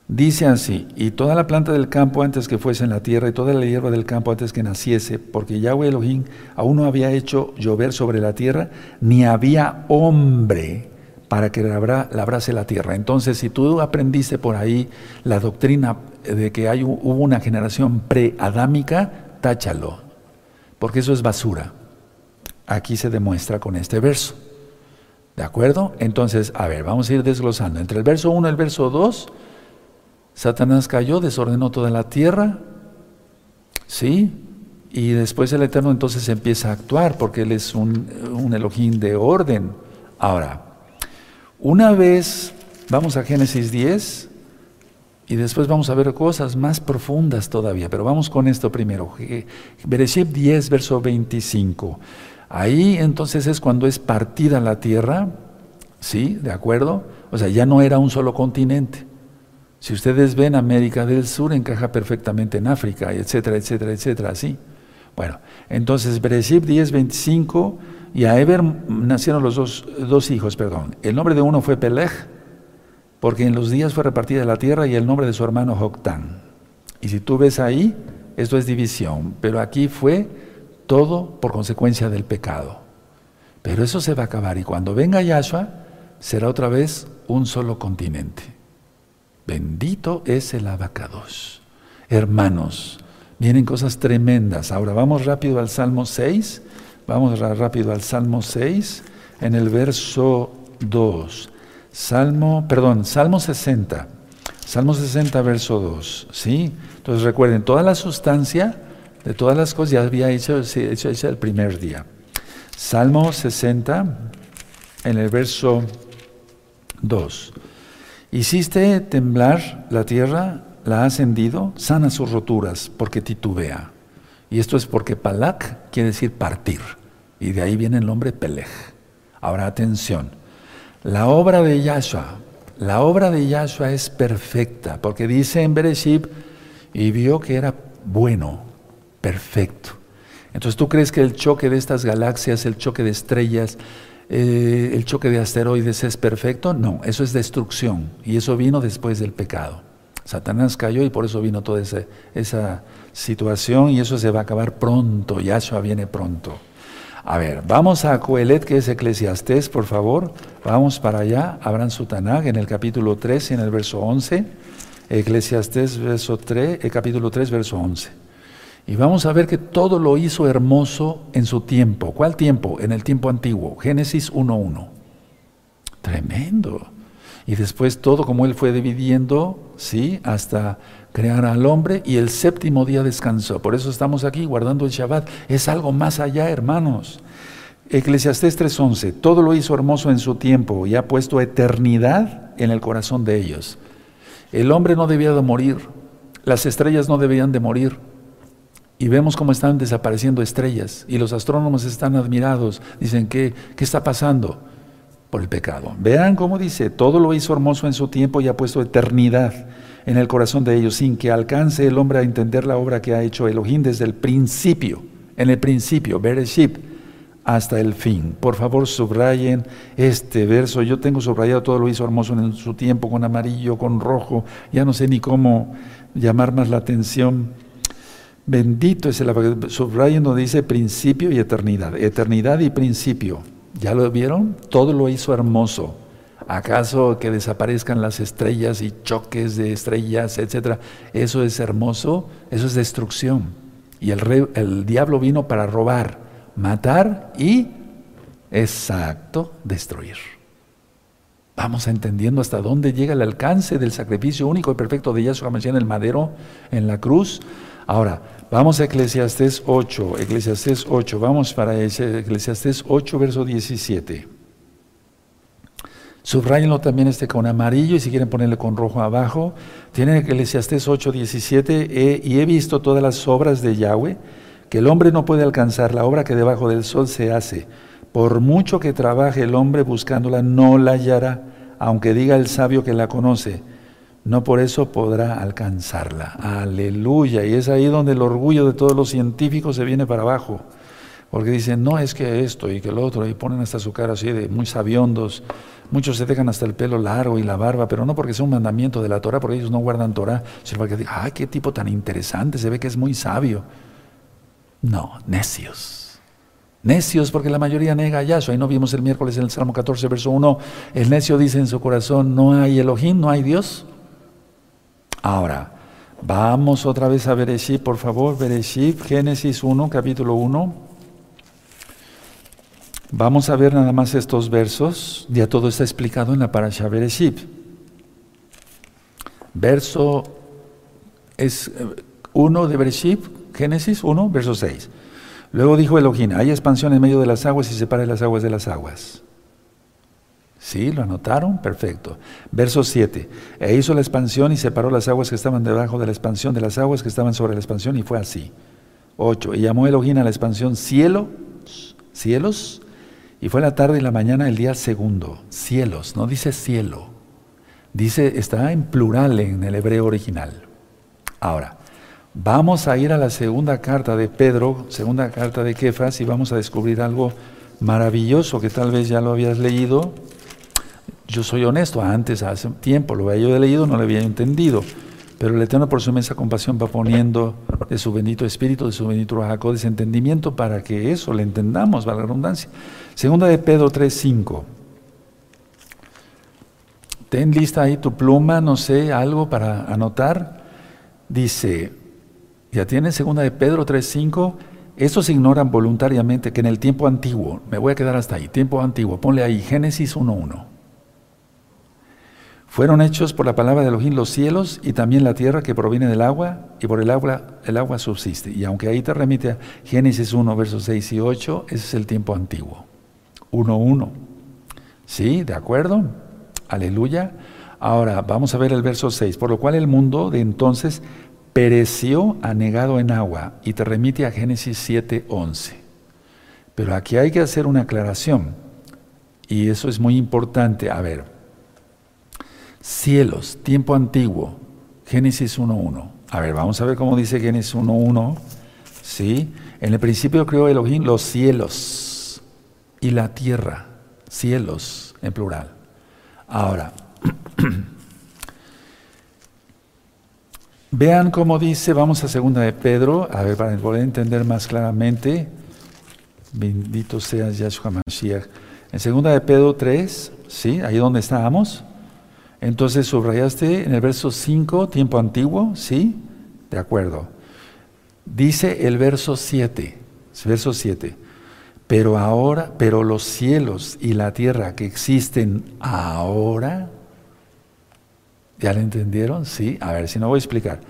dice así, y toda la planta del campo antes que fuese en la tierra, y toda la hierba del campo antes que naciese, porque Yahweh Elohim aún no había hecho llover sobre la tierra, ni había hombre para que labrase la tierra. Entonces, si tú aprendiste por ahí la doctrina de que hay, hubo una generación preadámica, táchalo, porque eso es basura. Aquí se demuestra con este verso. ¿De acuerdo? Entonces, a ver, vamos a ir desglosando. Entre el verso 1 y el verso 2, Satanás cayó, desordenó toda la tierra, ¿sí? Y después el Eterno entonces empieza a actuar, porque Él es un, Elohim de orden. Ahora, una vez, vamos a Génesis 10, y después vamos a ver cosas más profundas todavía, pero vamos con esto primero. Bereshit 10, verso 25. Ahí entonces es cuando es partida la tierra, ¿sí? ¿De acuerdo? O sea, ya no era un solo continente. Si ustedes ven, América del Sur encaja perfectamente en África, etcétera, etcétera, etcétera, así. Bueno, entonces Bereshit 10, 25 y a Eber nacieron los dos, dos hijos, perdón. El nombre de uno fue Peleg, porque en los días fue repartida la tierra, y el nombre de su hermano Joctán. Y si tú ves ahí, esto es división, pero aquí fue todo por consecuencia del pecado. Pero eso se va a acabar, y cuando venga Yahshua, será otra vez un solo continente. Bendito es el abacados. Hermanos, vienen cosas tremendas. Ahora vamos rápido al Salmo 6 Vamos rápido al Salmo 6, en el verso 2. Salmo, perdón, Salmo 60. Salmo 60, verso 2. ¿Sí? Entonces recuerden, toda la sustancia de todas las cosas ya había hecho, hecho, hecho el primer día. Salmo 60, en el verso 2. Hiciste temblar la tierra, la has hendido, sana sus roturas, porque titubea. Y esto es porque Palak quiere decir partir. Y de ahí viene el nombre Pelej. Ahora atención, la obra de Yahshua, la obra de Yahshua es perfecta, porque dice en Bereshit, y vio que era bueno, perfecto. Entonces tú crees que el choque de estas galaxias, el choque de estrellas, eh, el choque de asteroides es perfecto. No, eso es destrucción y eso vino después del pecado. Satanás cayó y por eso vino toda esa, esa situación y eso se va a acabar pronto. Yahshua viene pronto. A ver, vamos a Coelet, que es Eclesiastés, por favor. Vamos para allá. Abran su Tanag en el capítulo 3 y en el verso 11. Eclesiastés, verso 3, el capítulo 3, verso 11. Y vamos a ver que todo lo hizo hermoso en su tiempo. ¿Cuál tiempo? En el tiempo antiguo. Génesis 1.1. Tremendo. Y después todo como él fue dividiendo, ¿sí? Hasta crear al hombre y el séptimo día descansó. Por eso estamos aquí guardando el Shabbat. Es algo más allá, hermanos. Eclesiastés 3:11, todo lo hizo hermoso en su tiempo y ha puesto eternidad en el corazón de ellos. El hombre no debía de morir, las estrellas no debían de morir. Y vemos cómo están desapareciendo estrellas y los astrónomos están admirados, dicen, ¿qué, qué está pasando? Por el pecado. Vean cómo dice, todo lo hizo hermoso en su tiempo y ha puesto eternidad en el corazón de ellos, sin que alcance el hombre a entender la obra que ha hecho Elohim desde el principio, en el principio, Bereshit, hasta el fin. Por favor, subrayen este verso. Yo tengo subrayado todo lo hizo hermoso en su tiempo, con amarillo, con rojo, ya no sé ni cómo llamar más la atención. Bendito es el subrayen donde dice principio y eternidad. Eternidad y principio. ¿Ya lo vieron? Todo lo hizo hermoso. ¿Acaso que desaparezcan las estrellas y choques de estrellas, etcétera? Eso es hermoso, eso es destrucción. Y el, el diablo vino para robar, matar y, exacto, destruir. Vamos entendiendo hasta dónde llega el alcance del sacrificio único y perfecto de Yahshua Mashiach en el madero, en la cruz. Ahora, vamos a Eclesiastés 8, Eclesiastés 8, vamos para Eclesiastés 8, verso 17. Subrayenlo también este con amarillo y si quieren ponerle con rojo abajo. Tienen Eclesiastés 8, 17. y he visto todas las obras de Yahweh, que el hombre no puede alcanzar, la obra que debajo del sol se hace. Por mucho que trabaje el hombre buscándola, no la hallará, aunque diga el sabio que la conoce. No por eso podrá alcanzarla. Aleluya. Y es ahí donde el orgullo de todos los científicos se viene para abajo. Porque dicen, no es que esto y que lo otro, y ponen hasta su cara así de muy sabiondos Muchos se dejan hasta el pelo largo y la barba, pero no porque sea un mandamiento de la Torah, porque ellos no guardan Torah, sino porque digan, ay, qué tipo tan interesante, se ve que es muy sabio. No, necios. Necios porque la mayoría nega a Yahshua. Ahí no vimos el miércoles en el Salmo 14, verso 1, el necio dice en su corazón, no hay Elohim, no hay Dios. Ahora, vamos otra vez a Bereshit, por favor, Bereshit, Génesis 1, capítulo 1. Vamos a ver nada más estos versos, ya todo está explicado en la Parasha Bereshit. Verso es 1 eh, de Bereshit, Génesis 1, verso 6. Luego dijo Elohim, hay expansión en medio de las aguas y separa las aguas de las aguas. ¿Sí? ¿Lo anotaron? Perfecto. Verso 7. E hizo la expansión y separó las aguas que estaban debajo de la expansión de las aguas que estaban sobre la expansión y fue así. 8. Y llamó Elohim a la expansión cielo, cielos, y fue la tarde y la mañana el día segundo. Cielos, no dice cielo. Dice, está en plural en el hebreo original. Ahora, vamos a ir a la segunda carta de Pedro, segunda carta de Kefas, y vamos a descubrir algo maravilloso que tal vez ya lo habías leído. Yo soy honesto, antes, hace tiempo, lo había yo leído, no lo había entendido. Pero el Eterno por su inmensa compasión va poniendo de su bendito espíritu, de su bendito Jacob, ese entendimiento para que eso le entendamos, va la redundancia. Segunda de Pedro 3.5. Ten lista ahí tu pluma, no sé, algo para anotar. Dice, ya tiene segunda de Pedro 3.5. Estos ignoran voluntariamente que en el tiempo antiguo, me voy a quedar hasta ahí, tiempo antiguo, ponle ahí Génesis 1.1. Fueron hechos por la palabra de Elohim los cielos y también la tierra que proviene del agua, y por el agua el agua subsiste. Y aunque ahí te remite a Génesis 1, versos 6 y 8, ese es el tiempo antiguo. 1.1. ¿Sí? ¿De acuerdo? Aleluya. Ahora vamos a ver el verso 6. Por lo cual el mundo de entonces pereció anegado en agua, y te remite a Génesis 7, 11. Pero aquí hay que hacer una aclaración, y eso es muy importante. A ver, Cielos, tiempo antiguo, Génesis 1.1. A ver, vamos a ver cómo dice Génesis 1.1. ¿Sí? En el principio creó Elohim los cielos y la tierra. cielos en plural. Ahora, vean cómo dice, vamos a segunda de Pedro, a ver, para poder entender más claramente, bendito seas Yahshua Mashiach. En segunda de Pedro 3, ¿sí? Ahí donde estábamos. Entonces subrayaste en el verso 5, tiempo antiguo, ¿sí? De acuerdo. Dice el verso 7, verso 7. Pero ahora, pero los cielos y la tierra que existen ahora, ¿ya lo entendieron? Sí, a ver, si no voy a explicar.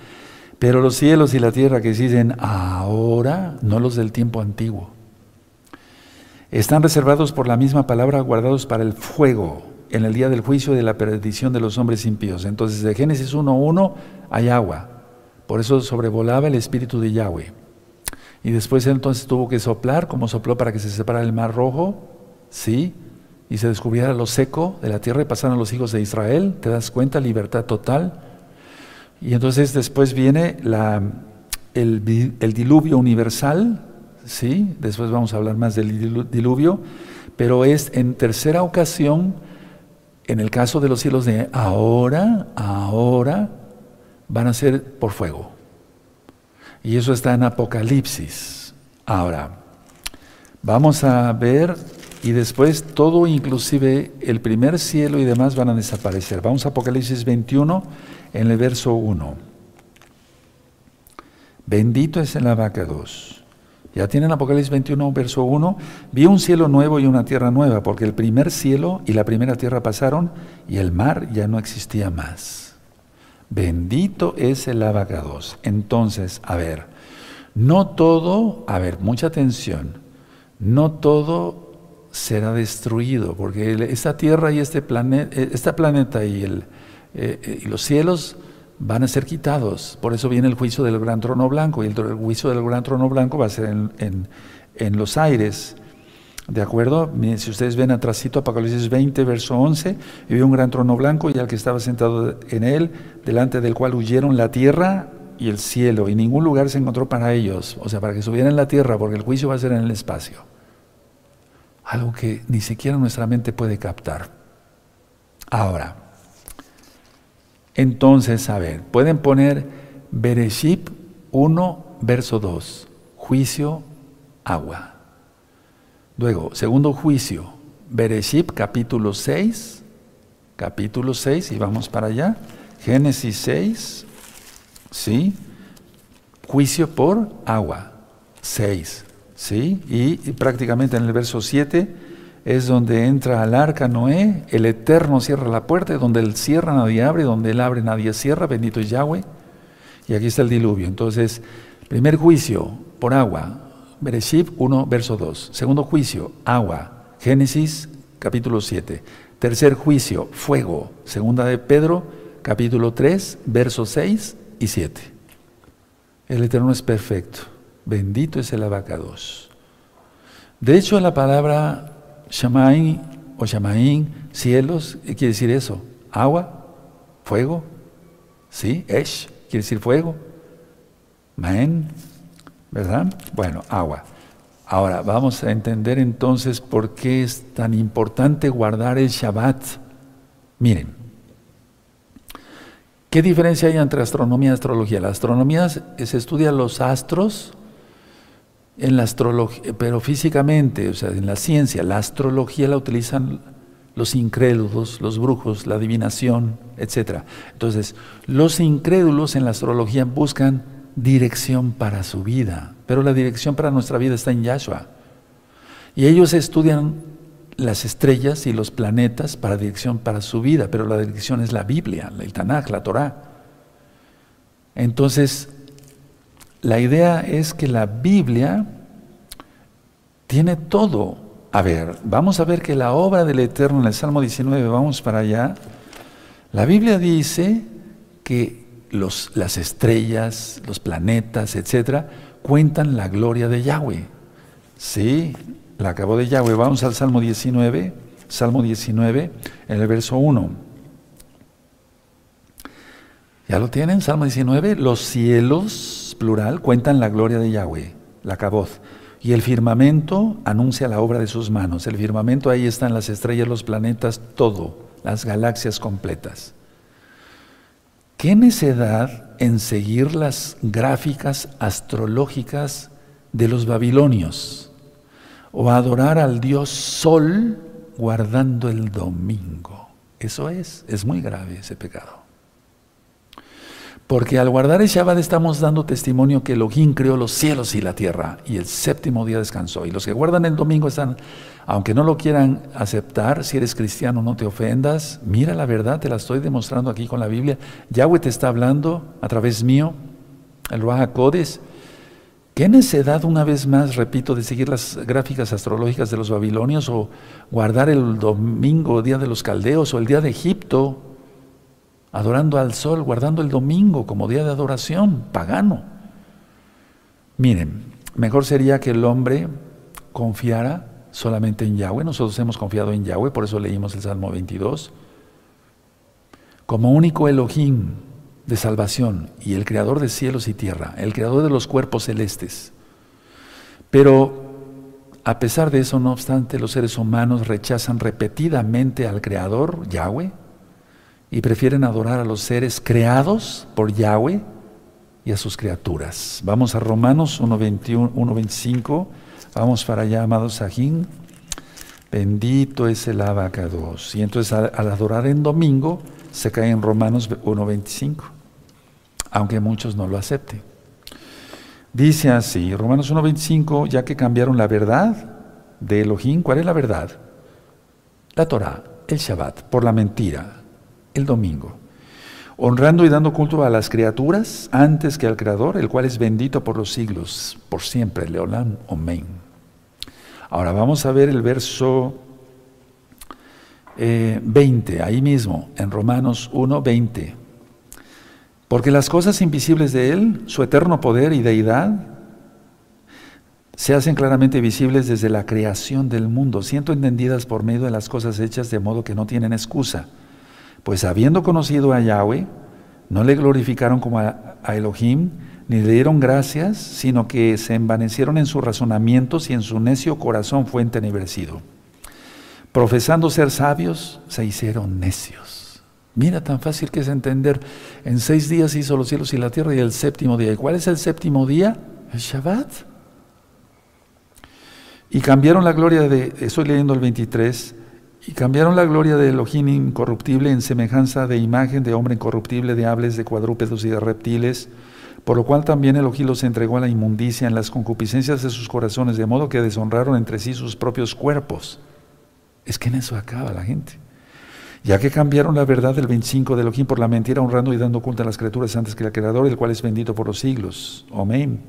Pero los cielos y la tierra que existen ahora, no los del tiempo antiguo, están reservados por la misma palabra, guardados para el fuego en el día del juicio de la perdición de los hombres impíos. Entonces, de Génesis 1.1 hay agua. Por eso sobrevolaba el espíritu de Yahweh. Y después entonces tuvo que soplar, como sopló para que se separara el mar rojo, ¿sí? Y se descubriera lo seco de la tierra y pasaron los hijos de Israel. ¿Te das cuenta? Libertad total. Y entonces después viene el diluvio universal, ¿sí? Después vamos a hablar más del diluvio, pero es en tercera ocasión, en el caso de los cielos de ahora, ahora, van a ser por fuego. Y eso está en Apocalipsis. Ahora, vamos a ver y después todo, inclusive el primer cielo y demás van a desaparecer. Vamos a Apocalipsis 21 en el verso 1. Bendito es el abacados. Ya tienen Apocalipsis 21, verso 1. Vi un cielo nuevo y una tierra nueva, porque el primer cielo y la primera tierra pasaron y el mar ya no existía más. Bendito es el abacados. Entonces, a ver, no todo, a ver, mucha atención, no todo será destruido, porque esta tierra y este planeta, este planeta y, eh, eh, y los cielos van a ser quitados. Por eso viene el juicio del gran trono blanco. Y el, juicio del gran trono blanco va a ser en, los aires. ¿De acuerdo? Si ustedes ven atrásito Apocalipsis 20, verso 11, y vio un gran trono blanco y al que estaba sentado en él, delante del cual huyeron la tierra y el cielo, y ningún lugar se encontró para ellos, o sea, para que subieran la tierra, porque el juicio va a ser en el espacio. Algo que ni siquiera nuestra mente puede captar. Ahora, entonces, a ver, pueden poner Bereshit 1, verso 2, juicio, agua. Luego, segundo juicio, Bereshit capítulo 6, capítulo 6, y vamos para allá, Génesis 6, ¿sí? Juicio por agua, 6, ¿sí? Y, y prácticamente en el verso 7, es donde entra al arca Noé, el Eterno cierra la puerta, donde él cierra nadie abre, donde él abre nadie cierra, bendito es Yahweh. Y aquí está el diluvio. Entonces, primer juicio por agua, Bereshit 1, verso 2. Segundo juicio, agua, Génesis capítulo 7. Tercer juicio, fuego, segunda de Pedro, capítulo 3, versos 6 y 7. El Eterno es perfecto, bendito es el abacados. De hecho, la palabra Shamaín o Shamaín, cielos, ¿qué quiere decir eso? Agua, fuego, ¿sí? Esh, quiere decir fuego. Maen, ¿verdad? Bueno, agua. Ahora, vamos a entender entonces por qué es tan importante guardar el Shabbat. Miren, ¿qué diferencia hay entre astronomía y astrología? La astronomía se estudia los astros, en la astrología, pero físicamente, o sea, en la ciencia, la astrología la utilizan los incrédulos, los brujos, la adivinación, etc. Entonces, los incrédulos en la astrología buscan dirección para su vida, pero la dirección para nuestra vida está en Yahshua. Y ellos estudian las estrellas y los planetas para dirección para su vida, pero la dirección es la Biblia, el Tanaj, la Torah. Entonces, la idea es que la Biblia tiene todo. A ver, vamos a ver que la obra del Eterno en el Salmo 19, vamos para allá. La Biblia dice que las estrellas, los planetas, etcétera, cuentan la gloria de Yahweh. Sí, la acabó de Yahweh. Vamos al Salmo 19, Salmo 19, en el verso 1. ¿Ya lo tienen? Salmo 19. Los cielos, plural, cuentan la gloria de Yahweh, la caboz. Y el firmamento anuncia la obra de sus manos. El firmamento ahí están las estrellas, los planetas, todo, las galaxias completas. ¿Qué necedad en seguir las gráficas astrológicas de los babilonios o adorar al dios Sol guardando el domingo? Eso es, es muy grave ese pecado. Porque al guardar el Shabbat estamos dando testimonio que Elohim creó los cielos y la tierra y el séptimo día descansó. Y los que guardan el domingo están, aunque no lo quieran aceptar, si eres cristiano no te ofendas, mira la verdad, te la estoy demostrando aquí con la Biblia. Yahweh te está hablando a través mío, el Ruach Codes. ¿Qué necedad, una vez más, repito, de seguir las gráficas astrológicas de los babilonios o guardar el domingo, día de los caldeos o el día de Egipto? Adorando al sol, guardando el domingo como día de adoración, pagano. Miren, mejor sería que el hombre confiara solamente en Yahweh. Nosotros hemos confiado en Yahweh, por eso leímos el Salmo 22. Como único Elohim de salvación y el creador de cielos y tierra, el creador de los cuerpos celestes. Pero a pesar de eso, no obstante, los seres humanos rechazan repetidamente al creador, Yahweh, y prefieren adorar a los seres creados por Yahweh y a sus criaturas. Vamos a Romanos 1.25, vamos para allá, amados Sajín. Bendito es el abacados. Y entonces al, adorar en domingo se cae en Romanos 1.25, aunque muchos no lo acepten. Dice así, Romanos 1.25, ya que cambiaron la verdad de Elohim, ¿cuál es la verdad? La Torah, el Shabbat, por la mentira, el domingo, honrando y dando culto a las criaturas antes que al Creador, el cual es bendito por los siglos, por siempre, Leolán, Amén. Ahora vamos a ver el verso 20, eh, ahí mismo, en Romanos 1, 20. Porque las cosas invisibles de Él, su eterno poder y deidad, se hacen claramente visibles desde la creación del mundo, siendo entendidas por medio de las cosas hechas de modo que no tienen excusa pues habiendo conocido a Yahweh, no le glorificaron como a, Elohim, ni le dieron gracias, sino que se envanecieron en sus razonamientos y en su necio corazón fue entenebrecido. Profesando ser sabios, se hicieron necios. Mira, tan fácil que es entender. En seis días hizo los cielos y la tierra y el séptimo día. ¿Y cuál es el séptimo día? El Shabbat. Y cambiaron la gloria de, estoy leyendo el 23, y cambiaron la gloria de Elohim incorruptible en semejanza de imagen de hombre incorruptible, de aves, de cuadrúpedos y de reptiles, por lo cual también Elohim los entregó a la inmundicia en las concupiscencias de sus corazones, de modo que deshonraron entre sí sus propios cuerpos. Es que en eso acaba la gente. Ya que cambiaron la verdad del 25 de Elohim por la mentira, honrando y dando culto a las criaturas antes que al Creador, el cual es bendito por los siglos. Amén.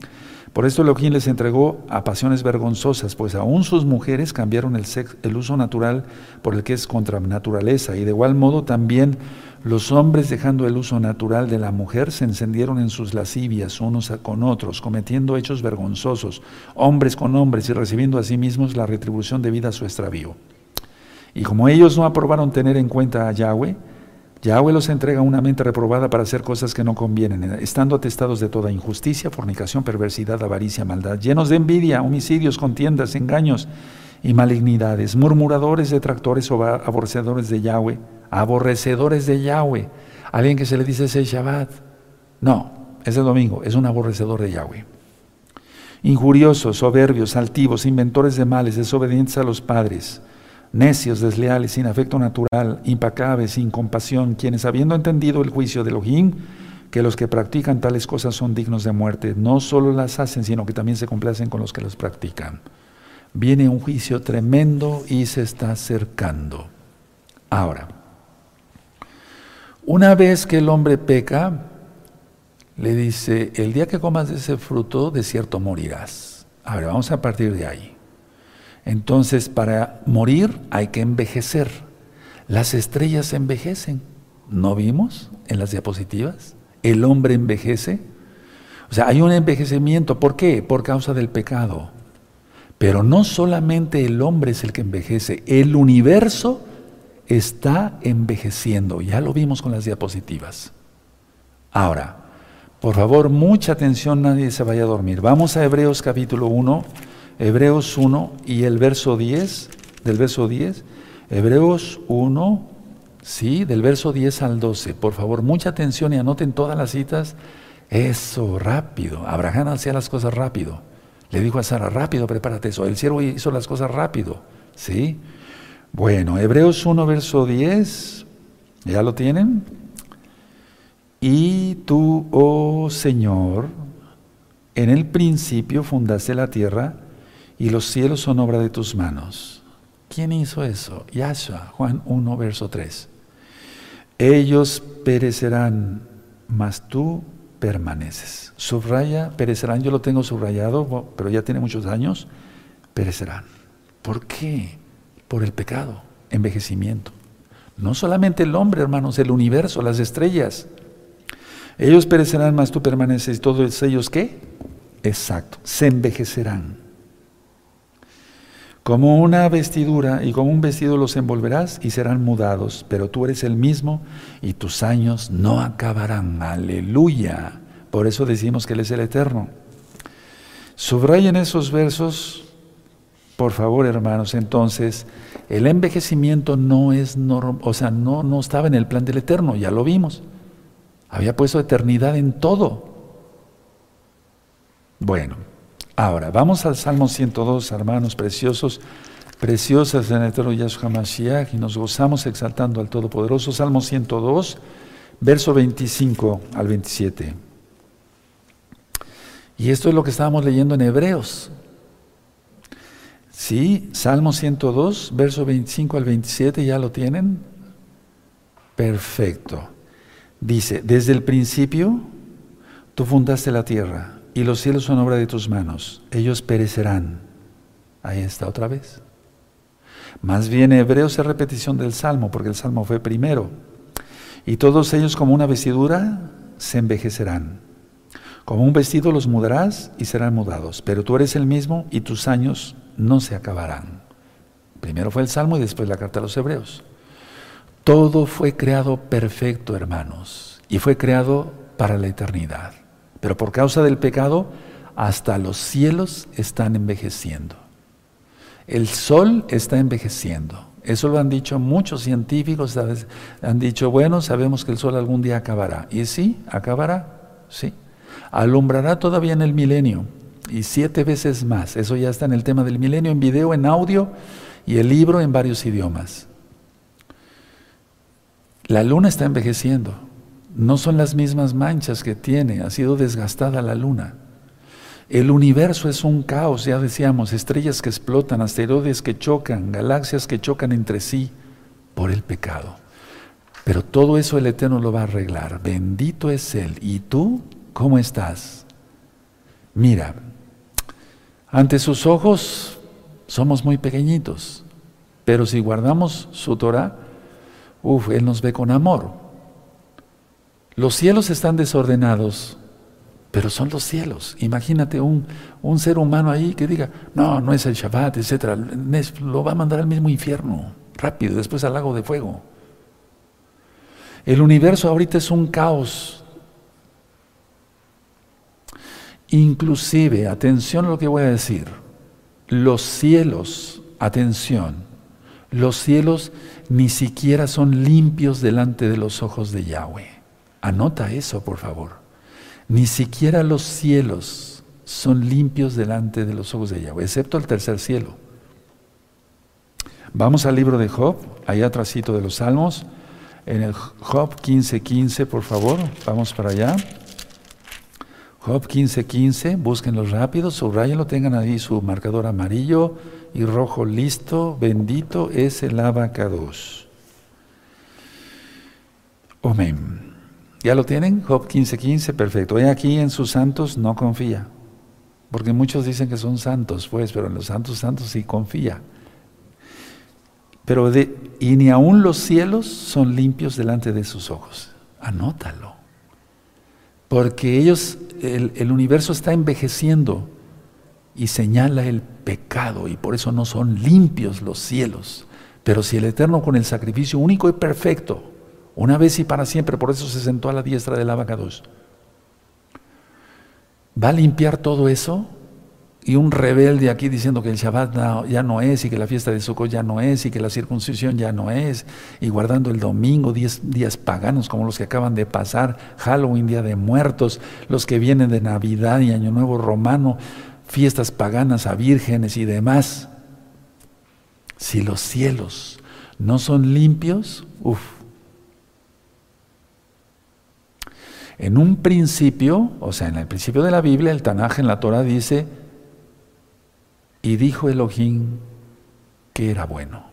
Por esto Elohim les entregó a pasiones vergonzosas, pues aún sus mujeres cambiaron el, el uso natural por el que es contra naturaleza, y de igual modo también los hombres, dejando el uso natural de la mujer, se encendieron en sus lascivias unos con otros, cometiendo hechos vergonzosos, hombres con hombres, y recibiendo a sí mismos la retribución debida a su extravío. Y como ellos no aprobaron tener en cuenta a Yahweh, Yahweh los entrega una mente reprobada para hacer cosas que no convienen, estando atestados de toda injusticia, fornicación, perversidad, avaricia, maldad, llenos de envidia, homicidios, contiendas, engaños y malignidades, murmuradores, detractores o aborrecedores de Yahweh, aborrecedores de Yahweh. Alguien que se le dice ese Shabbat. No, es el domingo, es un aborrecedor de Yahweh. Injuriosos, soberbios, altivos, inventores de males, desobedientes a los padres necios, desleales, sin afecto natural, impacables, sin compasión, quienes habiendo entendido el juicio de Elohim, que los que practican tales cosas son dignos de muerte, no solo las hacen, sino que también se complacen con los que las practican. Viene un juicio tremendo y se está acercando. Ahora, una vez que el hombre peca, le dice, el día que comas de ese fruto, de cierto morirás. Ahora, vamos a partir de ahí. Entonces, para morir hay que envejecer. Las estrellas envejecen. ¿No vimos en las diapositivas? El hombre envejece. O sea, hay un envejecimiento. ¿Por qué? Por causa del pecado. Pero no solamente el hombre es el que envejece, el universo está envejeciendo. Ya lo vimos con las diapositivas. Ahora, por favor, mucha atención, nadie se vaya a dormir. Vamos a Hebreos capítulo 1 Hebreos 1 y el verso 10, del verso 10, Hebreos 1, sí, del verso 10 al 12. Por favor, mucha atención y anoten todas las citas. Eso, rápido. Abraham hacía las cosas rápido. Le dijo a Sara, rápido, prepárate eso. El siervo hizo las cosas rápido. ¿Sí? Bueno, Hebreos 1, verso 10. ¿Ya lo tienen? Y tú, oh Señor, en el principio fundaste la tierra y los cielos son obra de tus manos. ¿Quién hizo eso? Yahshua, Juan 1, verso 3. Ellos perecerán, mas tú permaneces. Subraya, perecerán, yo lo tengo subrayado, pero ya tiene muchos años, perecerán. ¿Por qué? Por el pecado, envejecimiento. No solamente el hombre, hermanos, el universo, las estrellas. Ellos perecerán, mas tú permaneces. ¿Y todos ellos qué? Exacto, se envejecerán. Como una vestidura y como un vestido los envolverás y serán mudados, pero tú eres el mismo y tus años no acabarán. Aleluya. Por eso decimos que Él es el eterno. Subrayen esos versos, por favor, hermanos. Entonces, el envejecimiento no es normal, o sea, no, no estaba en el plan del eterno, ya lo vimos. Había puesto eternidad en todo. Bueno, Ahora, vamos al Salmo 102, hermanos preciosos, preciosas en el eterno Yahshua Mashiach, y nos gozamos exaltando al Todopoderoso. Salmo 102, verso 25 al 27. Y esto es lo que estábamos leyendo en Hebreos. Sí, Salmo 102, verso 25 al 27, ¿ya lo tienen? Perfecto. Dice, desde el principio tú fundaste la tierra y los cielos son obra de tus manos, ellos perecerán. Ahí está otra vez. Más bien Hebreos es repetición del Salmo, porque el Salmo fue primero. Y todos ellos como una vestidura se envejecerán. Como un vestido los mudarás y serán mudados, pero tú eres el mismo y tus años no se acabarán. Primero fue el Salmo y después la carta a los Hebreos. Todo fue creado perfecto, hermanos, y fue creado para la eternidad. Pero por causa del pecado, hasta los cielos están envejeciendo. El sol está envejeciendo. Eso lo han dicho muchos científicos, han dicho, bueno, sabemos que el sol algún día acabará. Y sí, acabará, sí. Alumbrará todavía en el milenio y siete veces más. Eso ya está en el tema del milenio, en video, en audio y el libro en varios idiomas. La luna está envejeciendo. No son las mismas manchas que tiene, ha sido desgastada la luna. El universo es un caos, ya decíamos, estrellas que explotan, asteroides que chocan, galaxias que chocan entre sí por el pecado. Pero todo eso el Eterno lo va a arreglar. Bendito es Él. ¿Y tú cómo estás? Mira, ante sus ojos somos muy pequeñitos, pero si guardamos su Torah, uff, Él nos ve con amor. Los cielos están desordenados, pero son los cielos. Imagínate un, un, ser humano ahí que diga, no, no es el Shabbat, etc. Lo va a mandar al mismo infierno, rápido, después al lago de fuego. El universo ahorita es un caos. Inclusive, atención a lo que voy a decir, los cielos, atención, los cielos ni siquiera son limpios delante de los ojos de Yahweh. Anota eso, por favor. Ni siquiera los cielos son limpios delante de los ojos de Yahweh, excepto el tercer cielo. Vamos al libro de Job, allá atrásito de los Salmos, en el Job 15:15, 15, por favor, vamos para allá. Job 15:15, 15, búsquenlo rápido, subrayenlo, tengan ahí su marcador amarillo y rojo listo. Bendito es el abacados. Amén. ¿Ya lo tienen? Job 15:15, 15, perfecto. Hoy aquí en sus santos no confía. Porque muchos dicen que son santos, pues, pero en los santos santos sí confía. Pero de, y ni aun los cielos son limpios delante de sus ojos. Anótalo. Porque ellos, el, el universo está envejeciendo y señala el pecado y por eso no son limpios los cielos. Pero si el Eterno con el sacrificio único y perfecto una vez y para siempre, por eso se sentó a la diestra del abacados. ¿Va a limpiar todo eso? y un rebelde aquí diciendo que el Shabbat ya no es y que la fiesta de Sukkot ya no es y que la circuncisión ya no es y guardando el domingo, diez días paganos como los que acaban de pasar, Halloween, Día de Muertos, los que vienen de Navidad y Año Nuevo Romano, fiestas paganas a vírgenes y demás. Si los cielos no son limpios, uff. En un principio, o sea, en el principio de la Biblia, el Tanaj en la Torah dice, y dijo Elohim que era bueno,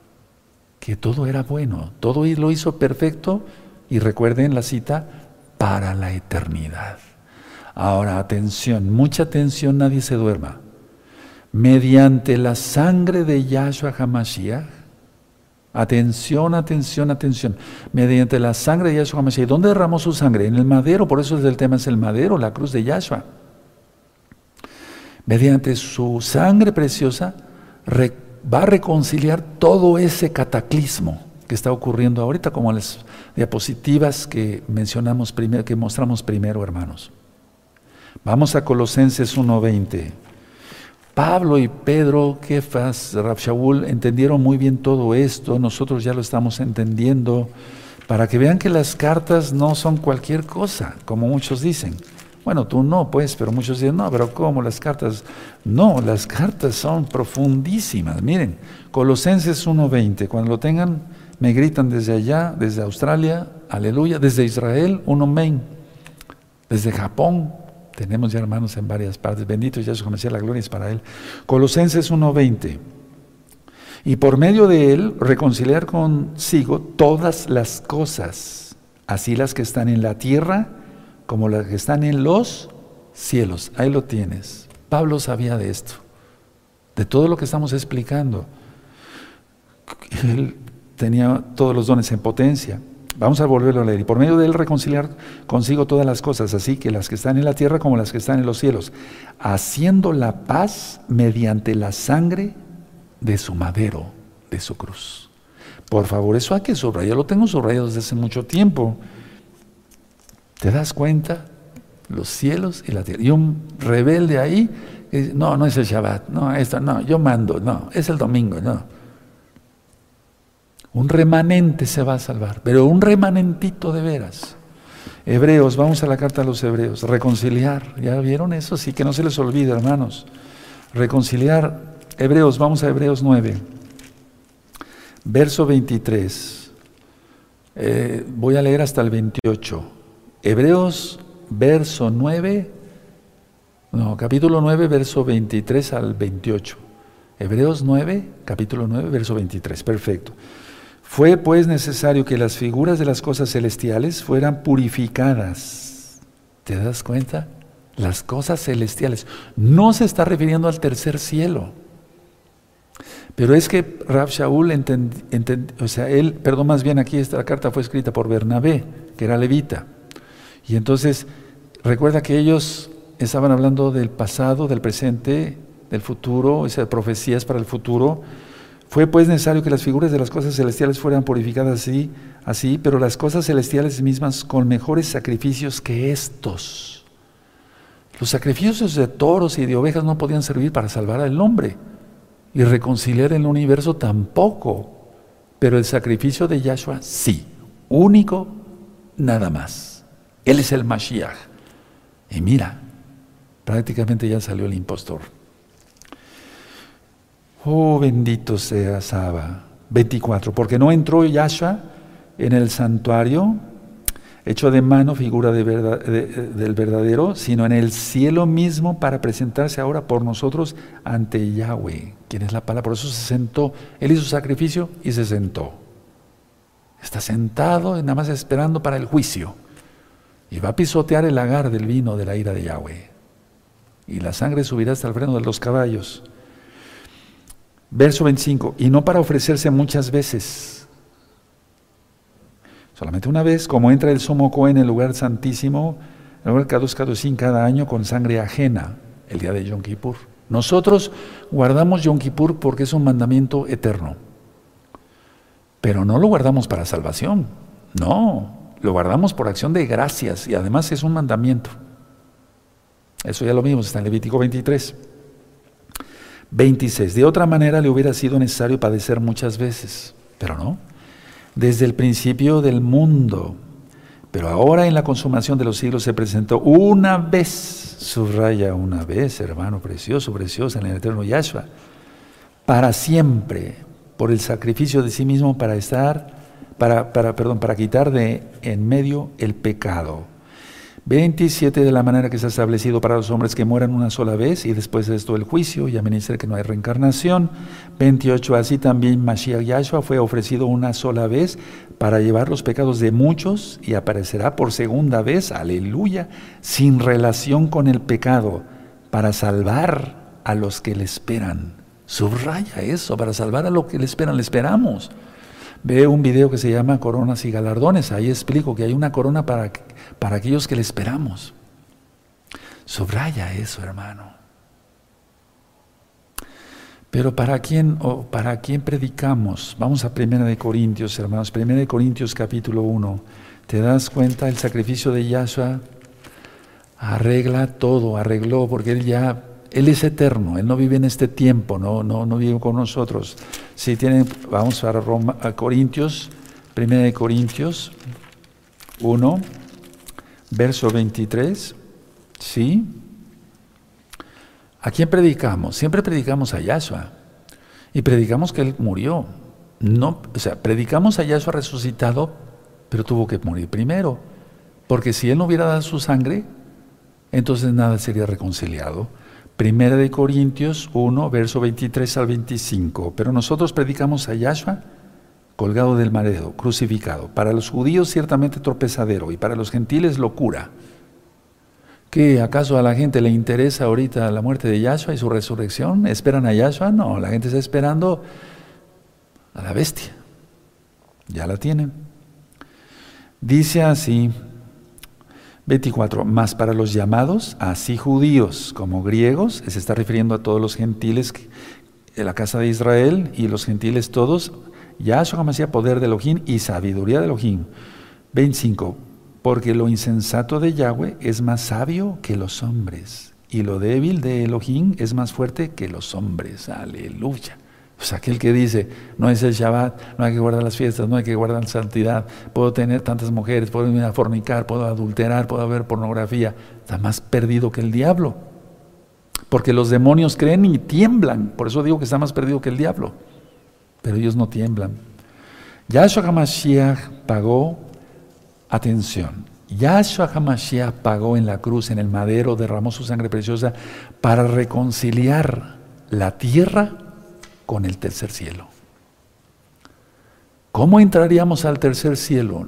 que todo era bueno, todo lo hizo perfecto y recuerden la cita, para la eternidad. Ahora, atención, mucha atención, nadie se duerma. Mediante la sangre de Yahshua HaMashiach, atención, atención, atención, mediante la sangre de Yahshua HaMashiach, ¿dónde derramó su sangre? En el madero, por eso el tema es el madero, la cruz de Yahshua mediante su sangre preciosa, va a reconciliar todo ese cataclismo que está ocurriendo ahorita, como las diapositivas que mencionamos primero, que mostramos primero, hermanos. Vamos a Colosenses 1.20. Pablo y Pedro, Kefas, Shaul entendieron muy bien todo esto, nosotros ya lo estamos entendiendo, para que vean que las cartas no son cualquier cosa, como muchos dicen. Bueno, tú no, pues, pero muchos dicen, no, pero ¿cómo las cartas? No, las cartas son profundísimas. Miren, Colosenses 1.20, cuando lo tengan, me gritan desde allá, desde Australia, aleluya, desde Israel, un amén, desde Japón, tenemos ya hermanos en varias partes, bendito ya su la gloria es para él. Colosenses 1.20, y por medio de él reconciliar consigo todas las cosas, así las que están en la tierra, como las que están en los cielos. Ahí lo tienes. Pablo sabía de esto, de todo lo que estamos explicando. Él tenía todos los dones en potencia. Vamos a volverlo a leer. Y por medio de él reconciliar consigo todas las cosas, así que las que están en la tierra como las que están en los cielos, haciendo la paz mediante la sangre de su madero, de su cruz. Por favor, eso hay que subrayar. Lo tengo subrayado desde hace mucho tiempo. ¿Te das cuenta? Los cielos y la tierra. Y un rebelde ahí, no, no es el Shabbat, no, esto, no, yo mando, no, es el domingo, no. Un remanente se va a salvar, pero un remanentito de veras. Hebreos, vamos a la carta a los hebreos, reconciliar, ¿ya vieron eso? Sí, que no se les olvide, hermanos. Reconciliar, Hebreos, vamos a Hebreos 9, verso 23. Eh, voy a leer hasta el 28. Hebreos, verso 9, no, capítulo 9, verso 23 al 28. Hebreos 9, capítulo 9, verso 23. Perfecto. Fue pues necesario que las figuras de las cosas celestiales fueran purificadas. ¿Te das cuenta? Las cosas celestiales. No se está refiriendo al tercer cielo. Pero es que Rab Shaul o sea, él, perdón, más bien aquí esta carta fue escrita por Bernabé, que era levita. Y entonces, recuerda que ellos estaban hablando del pasado, del presente, del futuro, esas profecías para el futuro. Fue pues necesario que las figuras de las cosas celestiales fueran purificadas así, así, pero las cosas celestiales mismas con mejores sacrificios que estos. Los sacrificios de toros y de ovejas no podían servir para salvar al hombre y reconciliar el universo tampoco. Pero el sacrificio de Yahshua sí, único, nada más. Él es el Mashiach. Y mira, prácticamente ya salió el impostor. Oh, bendito sea Saba. 24. Porque no entró Yahshua en el santuario hecho de mano, figura del verdadero, sino en el cielo mismo para presentarse ahora por nosotros ante Yahweh, quien es la palabra. Por eso se sentó. Él hizo sacrificio y se sentó. Está sentado nada más esperando para el juicio. Y va a pisotear el lagar del vino de la ira de Yahweh. Y la sangre subirá hasta el freno de los caballos. Verso 25. Y no para ofrecerse muchas veces. Solamente una vez, como entra el Somo en el lugar santísimo, el lugar Kadosh cada año con sangre ajena, el día de Yom Kippur. Nosotros guardamos Yom Kippur porque es un mandamiento eterno. Pero no lo guardamos para salvación. No, lo guardamos por acción de gracias y además es un mandamiento. Eso ya lo vimos, está en Levítico 23. 26. De otra manera le hubiera sido necesario padecer muchas veces, pero no. Desde el principio del mundo, pero ahora en la consumación de los siglos se presentó una vez, subraya una vez, hermano precioso, precioso, en el eterno Yahshua, para siempre, por el sacrificio de sí mismo para estar, para, para, perdón, para quitar de en medio el pecado 27 de la manera que se ha establecido para los hombres que mueran una sola vez y después de esto el juicio y a que no hay reencarnación. 28 así también Mashiach Yahshua fue ofrecido una sola vez para llevar los pecados de muchos y aparecerá por segunda vez, aleluya, sin relación con el pecado, para salvar a los que le esperan. Subraya eso, para salvar a los que le esperan, le esperamos. Ve un video que se llama Coronas y Galardones, ahí explico que hay una corona para para aquellos que le esperamos. Subraya eso, hermano. Pero ¿para quién, o para quién predicamos? Vamos a Primera de Corintios, hermanos. Primera de Corintios capítulo 1. ¿Te das cuenta? El sacrificio de Yahshua arregla todo, arregló, porque Él ya, Él es eterno, Él no vive en este tiempo, no, no, no vive con nosotros. Si tienen, vamos a, Roma, a Corintios, Primera de Corintios 1 verso 23, ¿sí? ¿A quién predicamos? Siempre predicamos a Yahshua y predicamos que Él murió. No, o sea, predicamos a Yahshua resucitado, pero tuvo que morir primero, porque si Él no hubiera dado su sangre, entonces nada sería reconciliado. Primera de Corintios 1, verso 23 al 25. Pero nosotros predicamos a Yahshua colgado del madero, crucificado. Para los judíos ciertamente tropezadero y para los gentiles locura. ¿Qué acaso a la gente le interesa ahorita la muerte de Yahshua y su resurrección? ¿Esperan a Yahshua? No, la gente está esperando a la bestia. Ya la tienen. Dice así, 24, más para los llamados, así judíos como griegos, se está refiriendo a todos los gentiles de la casa de Israel y los gentiles todos, Yahshua hacía poder de Elohim y sabiduría de Elohim. 25. Porque lo insensato de Yahweh es más sabio que los hombres, y lo débil de Elohim es más fuerte que los hombres. Aleluya. Pues aquel que dice, no es el Shabbat, no hay que guardar las fiestas, no hay que guardar la santidad, puedo tener tantas mujeres, puedo ir a fornicar, puedo adulterar, puedo ver pornografía, está más perdido que el diablo. Porque los demonios creen y tiemblan, por eso digo que está más perdido que el diablo pero ellos no tiemblan. Yahshua HaMashiach pagó, atención, Yahshua HaMashiach pagó en la cruz, en el madero, derramó su sangre preciosa para reconciliar la tierra con el tercer cielo. ¿Cómo entraríamos al tercer cielo?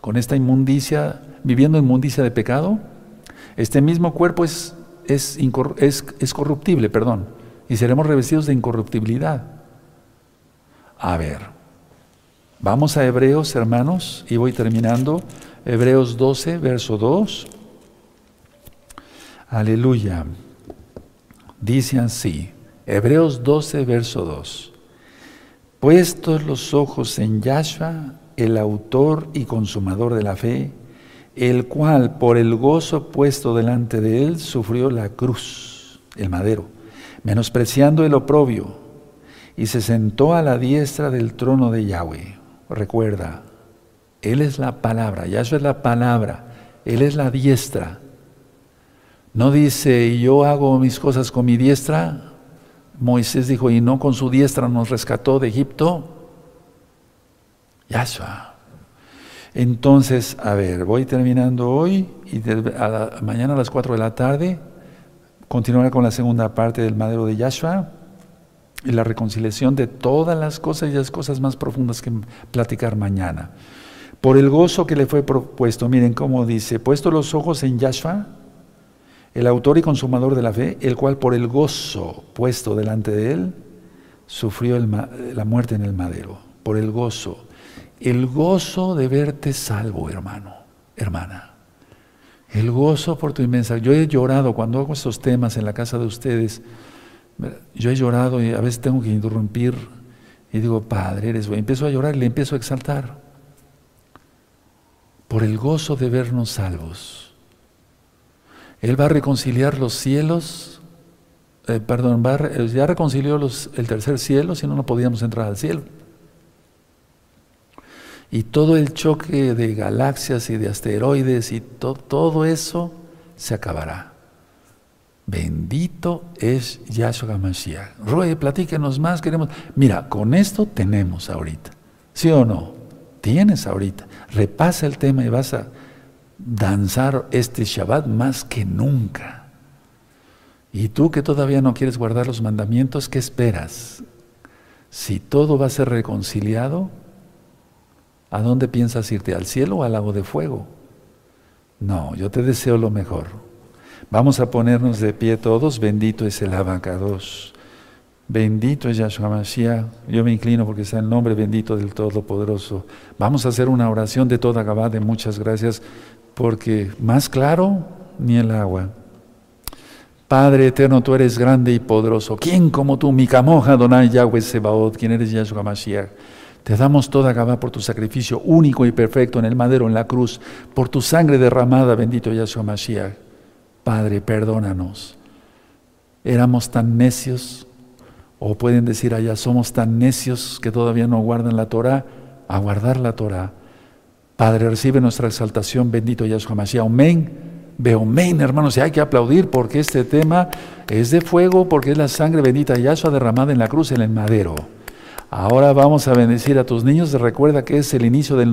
¿Con esta inmundicia, viviendo inmundicia de pecado? Este mismo cuerpo es, es, es corruptible, perdón, y seremos revestidos de incorruptibilidad. A ver, vamos a Hebreos, hermanos, y voy terminando. Hebreos 12, verso 2. Aleluya. Dice así, Hebreos 12, verso 2. Puestos los ojos en Yahshua, el autor y consumador de la fe, el cual por el gozo puesto delante de él sufrió la cruz, el madero, menospreciando el oprobio y se sentó a la diestra del trono de Yahweh. Recuerda, Él es la palabra, Yahshua es la palabra, Él es la diestra. No dice, yo hago mis cosas con mi diestra. Moisés dijo, y no con su diestra nos rescató de Egipto. Yahshua. Entonces, a ver, voy terminando hoy y mañana a las 4 de la tarde continuará con la segunda parte del madero de Yahshua y la reconciliación de todas las cosas y las cosas más profundas que platicar mañana. Por el gozo que le fue propuesto, miren cómo dice, puesto los ojos en Yahshua, el autor y consumador de la fe, el cual por el gozo puesto delante de él, sufrió la muerte en el madero, por el gozo. El gozo de verte salvo, hermano, hermana. El gozo por tu inmensa. Yo he llorado cuando hago estos temas en la casa de ustedes yo he llorado y a veces tengo que interrumpir y digo, Padre, eres bueno. Empiezo a llorar y le empiezo a exaltar por el gozo de vernos salvos. Él va a reconciliar los cielos, eh, perdón, ya reconcilió el tercer cielo, si no, no podíamos entrar al cielo. Y todo el choque de galaxias y de asteroides y todo eso se acabará. Bendito es Yahshua Mashiach. Roe, platíquenos más, queremos. Mira, con esto tenemos ahorita. ¿Sí o no? Tienes ahorita. Repasa el tema y vas a danzar este Shabbat más que nunca. Y tú que todavía no quieres guardar los mandamientos, ¿qué esperas? Si todo va a ser reconciliado, ¿a dónde piensas irte? ¿Al cielo o al lago de fuego? No, yo te deseo lo mejor. Vamos a ponernos de pie todos. Bendito es el abacados. Bendito es Yahshua Mashiach. Yo me inclino porque está el nombre bendito del Todopoderoso. Vamos a hacer una oración de toda Gabá de muchas gracias porque más claro ni el agua. Padre eterno, tú eres grande y poderoso. ¿Quién como tú? Mi camoja, Donai Yahweh Sebaot, quien eres Yahshua Mashiach. Te damos toda Gabá por tu sacrificio único y perfecto en el madero, en la cruz, por tu sangre derramada, bendito Yahshua Mashiach. Padre, perdónanos. Éramos tan necios, o pueden decir allá, somos tan necios que todavía no guardan la Torah, a guardar la Torah. Padre, recibe nuestra exaltación, bendito Yahshua Mashiach. Amén. Amén, hermanos, y hay que aplaudir porque este tema es de fuego, porque es la sangre bendita de Yahshua derramada en la cruz, en el madero. Ahora vamos a bendecir a tus niños. Recuerda que es el inicio del